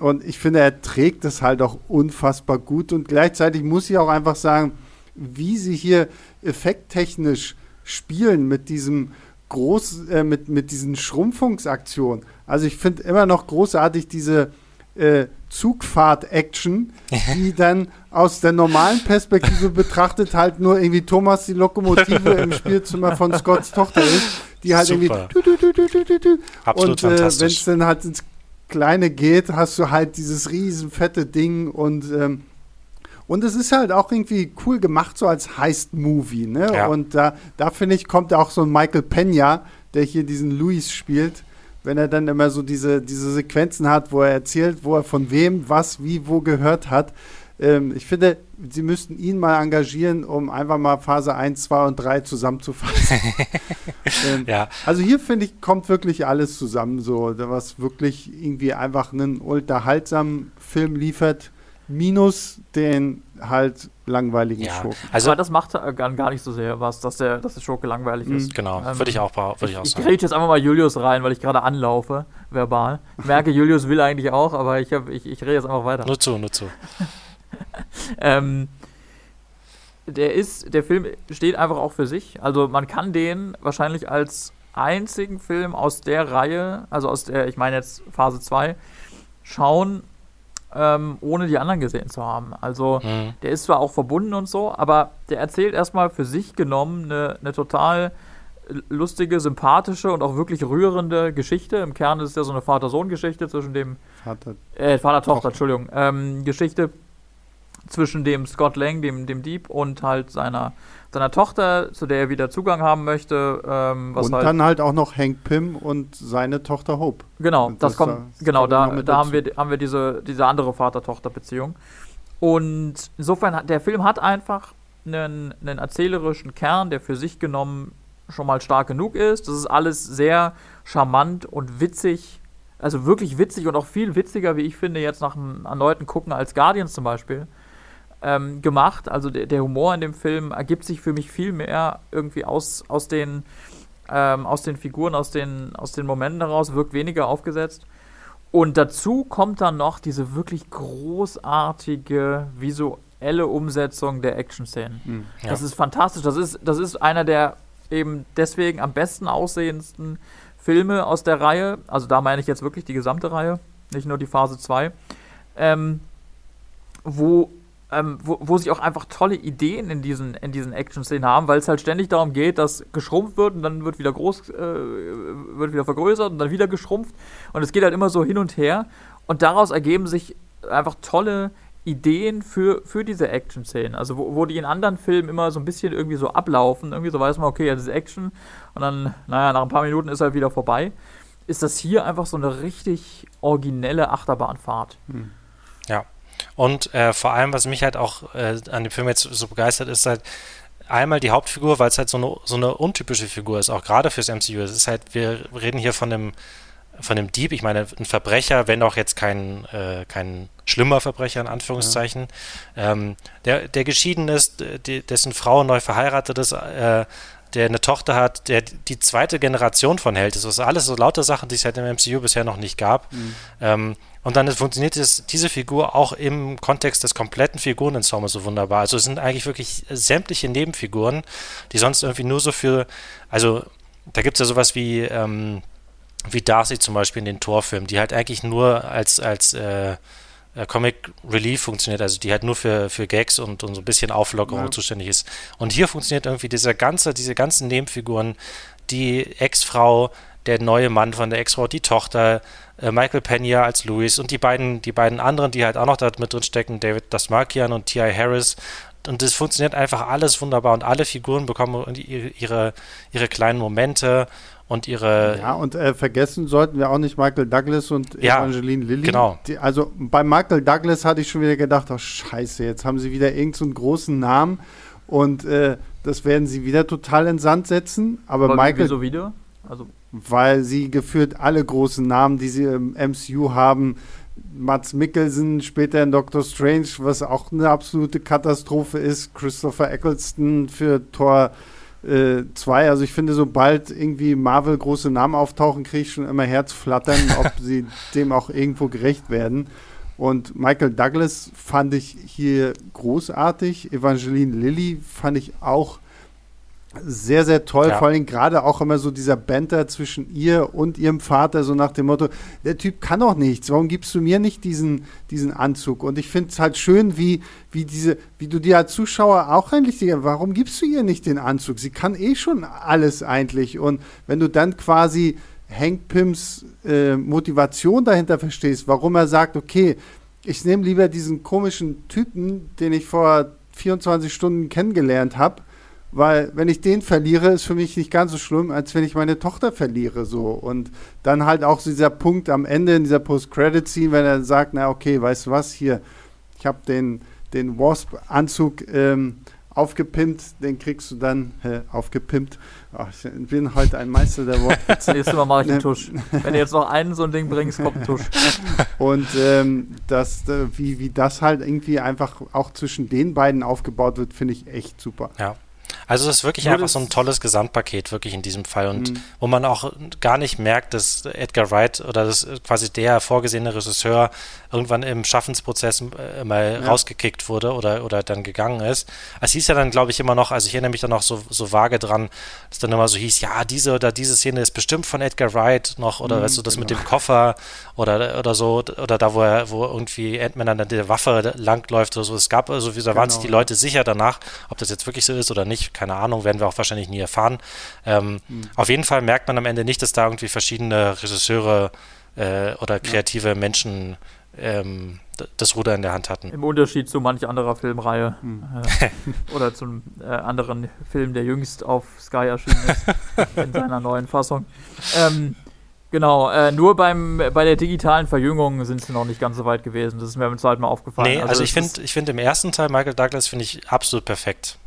Speaker 1: Und ich finde, er trägt das halt auch unfassbar gut. Und gleichzeitig muss ich auch einfach sagen, wie sie hier effekttechnisch spielen mit diesem groß, äh, mit, mit diesen Schrumpfungsaktionen. Also ich finde immer noch großartig diese äh, Zugfahrt-Action, die dann aus der normalen Perspektive betrachtet halt nur irgendwie Thomas die Lokomotive im Spielzimmer von Scotts Tochter ist, die halt Super. irgendwie
Speaker 3: Absolut
Speaker 1: und äh, wenn es dann halt ins Kleine geht, hast du halt dieses riesen fette Ding und ähm, und es ist halt auch irgendwie cool gemacht, so als Heist-Movie, ne? Ja. Und da, da finde ich, kommt auch so ein Michael Pena, der hier diesen Luis spielt, wenn er dann immer so diese, diese Sequenzen hat, wo er erzählt, wo er von wem, was, wie, wo gehört hat. Ähm, ich finde, sie müssten ihn mal engagieren, um einfach mal Phase 1, 2 und 3 zusammenzufassen. ähm, ja. Also hier finde ich, kommt wirklich alles zusammen, so, was wirklich irgendwie einfach einen unterhaltsamen Film liefert, minus den halt langweiligen ja. Schurken.
Speaker 2: Also Aber das macht gar nicht so sehr was, dass der, dass der Schurke langweilig ist.
Speaker 3: Genau, ähm, würde ich auch, würd ich auch
Speaker 2: sagen. Ich kriege jetzt einfach mal Julius rein, weil ich gerade anlaufe, verbal. Ich merke, Julius will eigentlich auch, aber ich, hab, ich, ich rede jetzt einfach weiter.
Speaker 3: Nur zu, nur zu.
Speaker 2: ähm, der ist, der Film steht einfach auch für sich. Also man kann den wahrscheinlich als einzigen Film aus der Reihe, also aus der, ich meine jetzt Phase 2, schauen, ähm, ohne die anderen gesehen zu haben. Also mhm. der ist zwar auch verbunden und so, aber der erzählt erstmal für sich genommen eine, eine total lustige, sympathische und auch wirklich rührende Geschichte. Im Kern ist es ja so eine Vater-Sohn-Geschichte zwischen dem
Speaker 1: Vater,
Speaker 2: äh, Vater-Tochter, Entschuldigung, ähm, Geschichte zwischen dem Scott Lang, dem, dem Dieb, und halt seiner, seiner Tochter, zu der er wieder Zugang haben möchte. Ähm,
Speaker 1: und halt dann halt auch noch Hank Pym und seine Tochter Hope.
Speaker 2: Genau, das, das, kommt, da, genau, da, da haben wir, haben wir diese, diese andere Vater-Tochter-Beziehung. Und insofern, hat der Film hat einfach einen, einen erzählerischen Kern, der für sich genommen schon mal stark genug ist. Das ist alles sehr charmant und witzig also wirklich witzig und auch viel witziger, wie ich finde, jetzt nach einem erneuten Gucken als Guardians zum Beispiel ähm, gemacht. Also der, der, Humor in dem Film ergibt sich für mich viel mehr irgendwie aus, aus, den, ähm, aus den Figuren, aus den, aus den Momenten heraus, wirkt weniger aufgesetzt. Und dazu kommt dann noch diese wirklich großartige visuelle Umsetzung der Action-Szenen. Mhm, ja. Das ist fantastisch. Das ist, das ist einer der eben deswegen am besten aussehendsten Filme aus der Reihe. Also da meine ich jetzt wirklich die gesamte Reihe, nicht nur die Phase 2. Ähm, wo ähm, wo, wo sie auch einfach tolle Ideen in diesen, in diesen Action-Szenen haben, weil es halt ständig darum geht, dass geschrumpft wird und dann wird wieder groß, äh, wird wieder vergrößert und dann wieder geschrumpft und es geht halt immer so hin und her und daraus ergeben sich einfach tolle Ideen für, für diese Action-Szenen. Also wo, wo die in anderen Filmen immer so ein bisschen irgendwie so ablaufen, irgendwie so weiß man, okay, das ist Action und dann, naja, nach ein paar Minuten ist halt wieder vorbei, ist das hier einfach so eine richtig originelle Achterbahnfahrt. Hm.
Speaker 3: Ja, und äh, vor allem, was mich halt auch äh, an dem Film jetzt so begeistert, ist halt einmal die Hauptfigur, weil es halt so eine, so eine untypische Figur ist, auch gerade fürs MCU. Es ist halt, wir reden hier von einem von einem Dieb, ich meine, ein Verbrecher, wenn auch jetzt kein, äh, kein schlimmer Verbrecher in Anführungszeichen, ja. ähm, der, der geschieden ist, die, dessen Frau neu verheiratet ist, äh, der eine Tochter hat, der die zweite Generation von Held ist. Das ist alles so lauter Sachen, die es halt im MCU bisher noch nicht gab. Mhm. Ähm, und dann funktioniert es, diese Figur auch im Kontext des kompletten Figurenensembles so wunderbar. Also es sind eigentlich wirklich sämtliche Nebenfiguren, die sonst irgendwie nur so für, also da gibt es ja sowas wie, ähm, wie Darcy zum Beispiel in den Torfilmen, die halt eigentlich nur als, als äh, Comic Relief funktioniert, also die halt nur für, für Gags und, und so ein bisschen Auflockerung ja. zuständig ist. Und hier funktioniert irgendwie dieser ganze, diese ganzen Nebenfiguren, die Ex-Frau, der neue Mann von der Ex-Frau, die Tochter, äh, Michael Pena als Louis und die beiden, die beiden anderen, die halt auch noch da mit drin stecken, David Dasmarkian und T.I. Harris. Und das funktioniert einfach alles wunderbar und alle Figuren bekommen ihre, ihre kleinen Momente und ihre.
Speaker 1: Ja, und äh, vergessen sollten wir auch nicht Michael Douglas und
Speaker 3: ja,
Speaker 1: Evangeline Lilly.
Speaker 3: Genau.
Speaker 1: Die, also bei Michael Douglas hatte ich schon wieder gedacht, oh Scheiße, jetzt haben sie wieder irgendeinen so großen Namen und äh, das werden sie wieder total in Sand setzen. Aber, Aber Michael.
Speaker 2: Wieso wieder? Also
Speaker 1: weil sie geführt alle großen Namen, die sie im MCU haben, Mats Mikkelsen, später in Doctor Strange, was auch eine absolute Katastrophe ist, Christopher Eccleston für Tor 2. Äh, also ich finde, sobald irgendwie Marvel große Namen auftauchen, kriege ich schon immer Herzflattern, ob sie dem auch irgendwo gerecht werden. Und Michael Douglas fand ich hier großartig. Evangeline Lilly fand ich auch sehr, sehr toll. Ja. Vor allem gerade auch immer so dieser Banter zwischen ihr und ihrem Vater, so nach dem Motto, der Typ kann doch nichts, warum gibst du mir nicht diesen, diesen Anzug? Und ich finde es halt schön, wie, wie diese, wie du dir als Zuschauer auch eigentlich warum gibst du ihr nicht den Anzug? Sie kann eh schon alles eigentlich. Und wenn du dann quasi Hank Pims äh, Motivation dahinter verstehst, warum er sagt, okay, ich nehme lieber diesen komischen Typen, den ich vor 24 Stunden kennengelernt habe, weil wenn ich den verliere, ist für mich nicht ganz so schlimm, als wenn ich meine Tochter verliere so und dann halt auch dieser Punkt am Ende in dieser Post-Credit-Scene, wenn er sagt, na okay, weißt du was, hier, ich habe den den Wasp-Anzug ähm, aufgepimpt, den kriegst du dann äh, aufgepimpt. Ach, ich bin heute ein Meister der Wortwitze.
Speaker 2: Nächstes Mal mache ich einen Tusch. Wenn du jetzt noch einen so ein Ding bringst, kommt ein Tusch.
Speaker 1: Und ähm, das, äh, wie, wie das halt irgendwie einfach auch zwischen den beiden aufgebaut wird, finde ich echt super.
Speaker 3: Ja. Also es ist wirklich Nur einfach so ein tolles Gesamtpaket, wirklich in diesem Fall. Und mhm. wo man auch gar nicht merkt, dass Edgar Wright oder das quasi der vorgesehene Regisseur irgendwann im Schaffensprozess äh, mal ja. rausgekickt wurde oder, oder dann gegangen ist. Es hieß ja dann, glaube ich, immer noch, also ich erinnere mich dann noch so, so vage dran, dass dann immer so hieß, ja, diese oder diese Szene ist bestimmt von Edgar Wright noch oder mhm, weißt du, das genau. mit dem Koffer oder, oder so, oder da, wo er, wo irgendwie Ant-Man an der Waffe langläuft oder so. Es gab also, da genau. waren sich die Leute sicher danach, ob das jetzt wirklich so ist oder nicht, keine Ahnung, werden wir auch wahrscheinlich nie erfahren. Ähm, mhm. Auf jeden Fall merkt man am Ende nicht, dass da irgendwie verschiedene Regisseure äh, oder kreative ja. Menschen ähm, das Ruder in der Hand hatten.
Speaker 2: Im Unterschied zu manch anderer Filmreihe hm. äh, oder zum äh, anderen Film, der jüngst auf Sky erschienen ist, in seiner neuen Fassung. Ähm, genau, äh, nur beim, bei der digitalen Verjüngung sind sie noch nicht ganz so weit gewesen. Das ist mir beim zweiten Mal aufgefallen.
Speaker 3: Nee, also, also ich finde ich find im ersten Teil Michael Douglas finde ich absolut perfekt.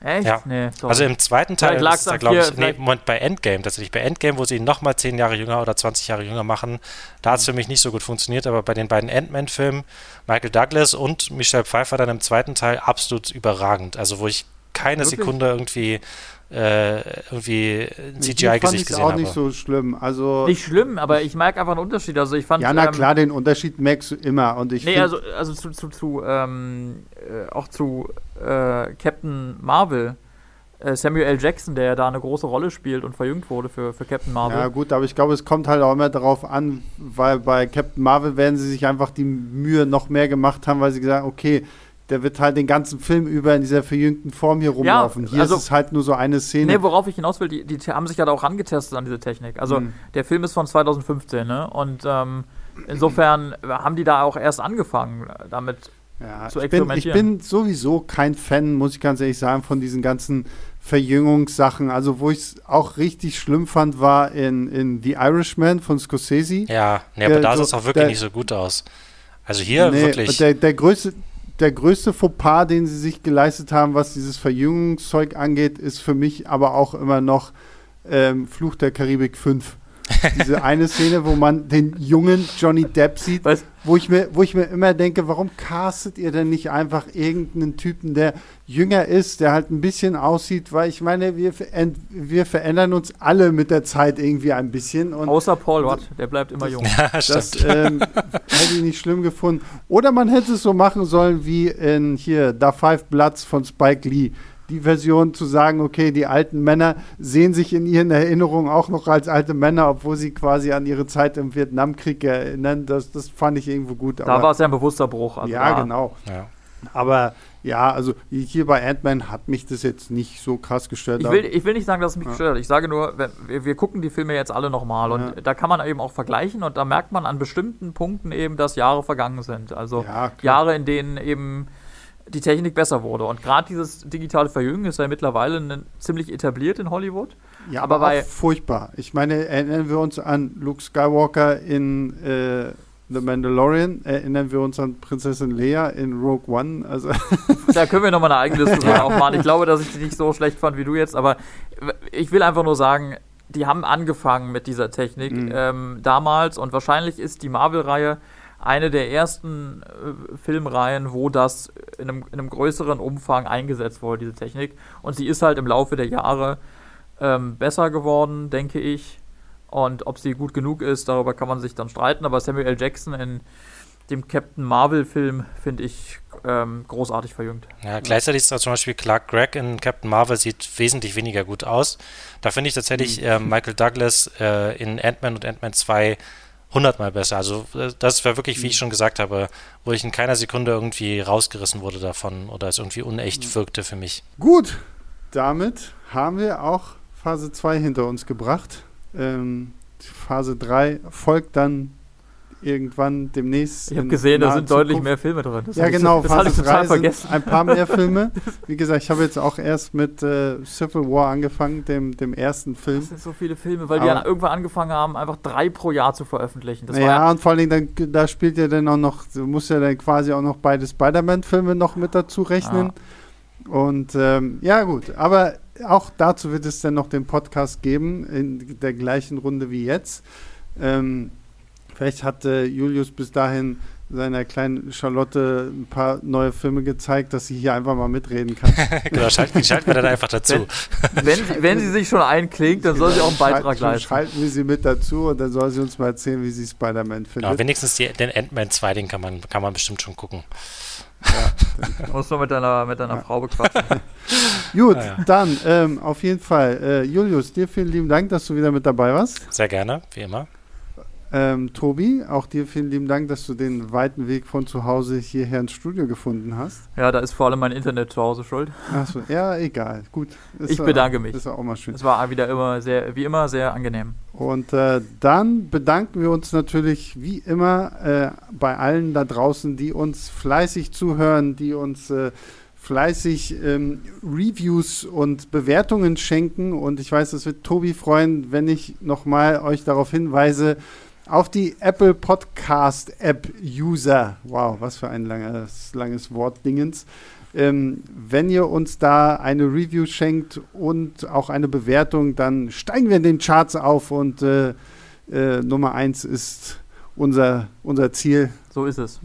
Speaker 2: Echt?
Speaker 3: Ja. Nee, also im zweiten Teil
Speaker 2: ist da, glaube ich,
Speaker 3: nee, Moment, bei Endgame tatsächlich. Bei Endgame, wo sie ihn nochmal 10 Jahre jünger oder 20 Jahre jünger machen, da hat es für mich nicht so gut funktioniert, aber bei den beiden Ant-Man-Filmen, Michael Douglas und Michelle Pfeiffer dann im zweiten Teil absolut überragend. Also wo ich keine Wirklich? Sekunde irgendwie äh, irgendwie ein CGI-Gesicht gesehen
Speaker 1: auch
Speaker 3: habe.
Speaker 1: nicht so schlimm. Also
Speaker 2: nicht schlimm, aber ich merke einfach einen Unterschied. Also ich fand
Speaker 1: ja, na ähm, klar, den Unterschied merkst du immer. Und ich
Speaker 2: nee, also, also zu, zu, zu ähm, äh, auch zu äh, Captain Marvel äh, Samuel L. Jackson, der ja da eine große Rolle spielt und verjüngt wurde für, für Captain Marvel.
Speaker 1: Ja, gut, aber ich glaube, es kommt halt auch immer darauf an, weil bei Captain Marvel werden sie sich einfach die Mühe noch mehr gemacht haben, weil sie gesagt haben, okay, der wird halt den ganzen Film über in dieser verjüngten Form hier rumlaufen. Ja, hier also, ist es halt nur so eine Szene.
Speaker 2: Nee, worauf ich hinaus will, die, die haben sich ja da auch rangetestet an diese Technik. Also mhm. der Film ist von 2015, ne? Und ähm, insofern haben die da auch erst angefangen, damit
Speaker 1: ja, zu experimentieren. Ich bin, ich bin sowieso kein Fan, muss ich ganz ehrlich sagen, von diesen ganzen Verjüngungssachen. Also, wo ich es auch richtig schlimm fand, war in, in The Irishman von Scorsese.
Speaker 3: Ja, nee, aber da sah es auch wirklich der, nicht so gut aus. Also hier nee, wirklich.
Speaker 1: Der, der, größte, der größte Fauxpas, den sie sich geleistet haben, was dieses Verjüngungszeug angeht, ist für mich aber auch immer noch ähm, Fluch der Karibik 5. Diese eine Szene, wo man den jungen Johnny Depp sieht, Was? wo ich mir, wo ich mir immer denke, warum castet ihr denn nicht einfach irgendeinen Typen, der jünger ist, der halt ein bisschen aussieht, weil ich meine, wir, wir verändern uns alle mit der Zeit irgendwie ein bisschen. Und
Speaker 2: Außer Paul Watt, der bleibt immer jung.
Speaker 3: Ja,
Speaker 1: das ähm, hätte ich nicht schlimm gefunden. Oder man hätte es so machen sollen wie in hier Da Five Bloods von Spike Lee die Version zu sagen, okay, die alten Männer sehen sich in ihren Erinnerungen auch noch als alte Männer, obwohl sie quasi an ihre Zeit im Vietnamkrieg erinnern. Das, das fand ich irgendwo gut.
Speaker 2: Da war es ja ein bewusster Bruch.
Speaker 1: Also ja, genau. Ja. Aber ja, also hier bei Ant-Man hat mich das jetzt nicht so krass gestört.
Speaker 2: Ich will, ich will nicht sagen, dass es mich ja. gestört hat. Ich sage nur, wir, wir, gucken die Filme jetzt alle nochmal und ja. da kann man eben auch vergleichen und da merkt man an bestimmten Punkten eben, dass Jahre vergangen sind. Also ja, Jahre, in denen eben die Technik besser wurde. Und gerade dieses digitale Verjüngen ist ja mittlerweile ziemlich etabliert in Hollywood.
Speaker 1: Ja, aber, aber furchtbar. Ich meine, erinnern wir uns an Luke Skywalker in äh, The Mandalorian, erinnern wir uns an Prinzessin Leia in Rogue One. Also
Speaker 2: da können wir nochmal eine eigene Diskussion aufmachen. Ich glaube, dass ich die nicht so schlecht fand wie du jetzt, aber ich will einfach nur sagen, die haben angefangen mit dieser Technik mhm. ähm, damals und wahrscheinlich ist die Marvel-Reihe eine der ersten äh, Filmreihen, wo das in einem, in einem, größeren Umfang eingesetzt wurde, diese Technik. Und sie ist halt im Laufe der Jahre ähm, besser geworden, denke ich. Und ob sie gut genug ist, darüber kann man sich dann streiten. Aber Samuel L. Jackson in dem Captain Marvel-Film finde ich ähm, großartig verjüngt.
Speaker 3: Ja, gleichzeitig ist da zum Beispiel Clark Gregg in Captain Marvel sieht wesentlich weniger gut aus. Da finde ich tatsächlich mhm. äh, Michael Douglas äh, in Ant-Man und Ant-Man 2 hundertmal besser. Also äh, das war wirklich, wie ich mhm. schon gesagt habe, wo ich in keiner Sekunde irgendwie rausgerissen wurde davon oder es irgendwie unecht mhm. wirkte für mich.
Speaker 1: Gut, damit haben wir auch Phase 2 hinter uns gebracht. Ähm, Phase 3 folgt dann irgendwann demnächst.
Speaker 2: Ich habe gesehen, da sind deutlich mehr Filme drin.
Speaker 1: Das ja, genau.
Speaker 2: Das hatte ich total vergessen.
Speaker 1: Ein paar mehr Filme. Wie gesagt, ich habe jetzt auch erst mit äh, Civil War angefangen, dem, dem ersten Film. Das
Speaker 2: sind so viele Filme, weil Aber die irgendwann angefangen haben, einfach drei pro Jahr zu veröffentlichen.
Speaker 1: Das ja, ja, und vor allen Dingen, dann, da spielt ja dann auch noch, du musst ja dann quasi auch noch beide Spider-Man-Filme noch mit dazu rechnen. Ah. Und ähm, ja, gut. Aber auch dazu wird es dann noch den Podcast geben, in der gleichen Runde wie jetzt. Ähm, vielleicht hat äh, Julius bis dahin seiner kleinen Charlotte ein paar neue Filme gezeigt, dass sie hier einfach mal mitreden kann.
Speaker 3: genau, schalten, schalten wir dann einfach dazu.
Speaker 2: Wenn, wenn, sie, wenn sie sich schon einklingt, dann soll sie auch einen Beitrag
Speaker 1: schalten,
Speaker 2: leisten.
Speaker 1: Schalten wir sie mit dazu und dann soll sie uns mal erzählen, wie sie Spider-Man findet.
Speaker 3: Genau, wenigstens die, den Ant-Man 2, den kann man, kann man bestimmt schon gucken.
Speaker 2: Ja, musst du mit deiner, mit deiner ja. Frau bequatschen.
Speaker 1: Gut, ja, ja. dann ähm, auf jeden Fall. Äh, Julius, dir vielen lieben Dank, dass du wieder mit dabei warst.
Speaker 3: Sehr gerne, wie immer.
Speaker 1: Ähm, Tobi, auch dir vielen lieben Dank, dass du den weiten Weg von zu Hause hierher ins Studio gefunden hast.
Speaker 2: Ja, da ist vor allem mein Internet zu Hause schuld.
Speaker 1: Achso, ja, egal. Gut.
Speaker 2: Ist ich bedanke mich.
Speaker 1: Ist auch mal schön.
Speaker 2: Es war wieder immer sehr, wie immer sehr angenehm.
Speaker 1: Und äh, dann bedanken wir uns natürlich wie immer äh, bei allen da draußen, die uns fleißig zuhören, die uns äh, fleißig ähm, Reviews und Bewertungen schenken. Und ich weiß, es wird Tobi freuen, wenn ich nochmal euch darauf hinweise, auf die Apple Podcast App User. Wow, was für ein langes, langes Wort Dingens. Ähm, wenn ihr uns da eine Review schenkt und auch eine Bewertung, dann steigen wir in den Charts auf und äh, äh, Nummer 1 ist unser, unser Ziel.
Speaker 2: So ist es.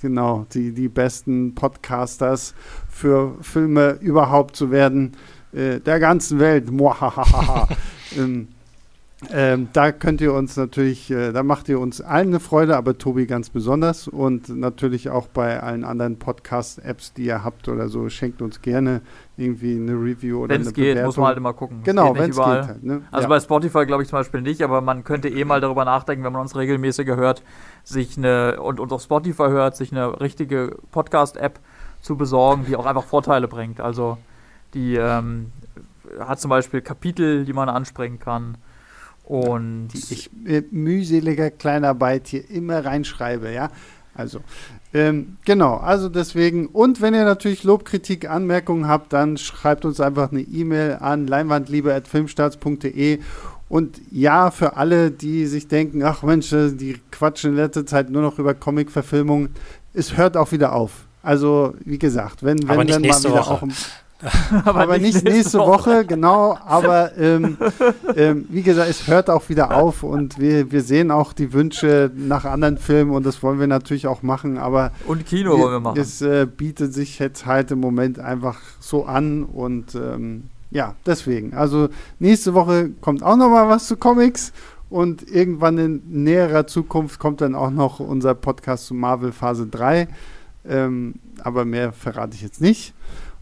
Speaker 1: Genau, die, die besten Podcasters für Filme überhaupt zu werden äh, der ganzen Welt. ähm, ähm, da könnt ihr uns natürlich, äh, da macht ihr uns allen eine Freude, aber Tobi ganz besonders und natürlich auch bei allen anderen Podcast-Apps, die ihr habt oder so, schenkt uns gerne irgendwie eine Review oder
Speaker 2: wenn's
Speaker 1: eine
Speaker 2: geht,
Speaker 1: Bewertung.
Speaker 2: muss man halt immer gucken.
Speaker 1: Genau, wenn es geht. Halt,
Speaker 2: ne? Also ja. bei Spotify glaube ich zum Beispiel nicht, aber man könnte eh mal darüber nachdenken, wenn man uns regelmäßiger hört, sich eine und, und auf Spotify hört, sich eine richtige Podcast-App zu besorgen, die auch einfach Vorteile bringt. Also die ähm, hat zum Beispiel Kapitel, die man anspringen kann und
Speaker 1: die ich mit mühseliger Kleinarbeit hier immer reinschreibe, ja. Also, ähm, genau, also deswegen, und wenn ihr natürlich Lobkritik, Anmerkungen habt, dann schreibt uns einfach eine E-Mail an leinwandliebe.filmstarts.de und ja, für alle, die sich denken, ach Mensch, die quatschen in letzter Zeit nur noch über Comic-Verfilmungen, es hört auch wieder auf. Also, wie gesagt, wenn, wenn
Speaker 3: dann mal wieder
Speaker 1: Woche. auch aber, aber, nicht nächste, nächste Woche. Woche. genau. Aber ähm, ähm, wie gesagt, es hört auch wieder auf und wir, wir sehen auch die Wünsche nach anderen Filmen und das wollen wir natürlich auch machen. Aber
Speaker 2: und Kino wir, wollen wir machen.
Speaker 1: Es äh, bietet sich jetzt halt im Moment einfach so an und ähm, ja, deswegen. Also nächste Woche kommt auch noch mal was zu Comics und irgendwann in näherer Zukunft kommt dann auch noch unser Podcast zu Marvel Phase 3. Ähm, aber mehr verrate ich jetzt nicht.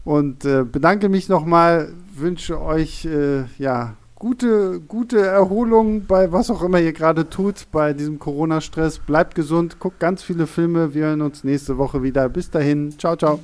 Speaker 1: Und äh, bedanke mich nochmal, wünsche euch äh, ja gute, gute Erholung bei was auch immer ihr gerade tut, bei diesem Corona-Stress. Bleibt gesund, guckt ganz viele Filme. Wir hören uns nächste Woche wieder. Bis dahin. Ciao, ciao.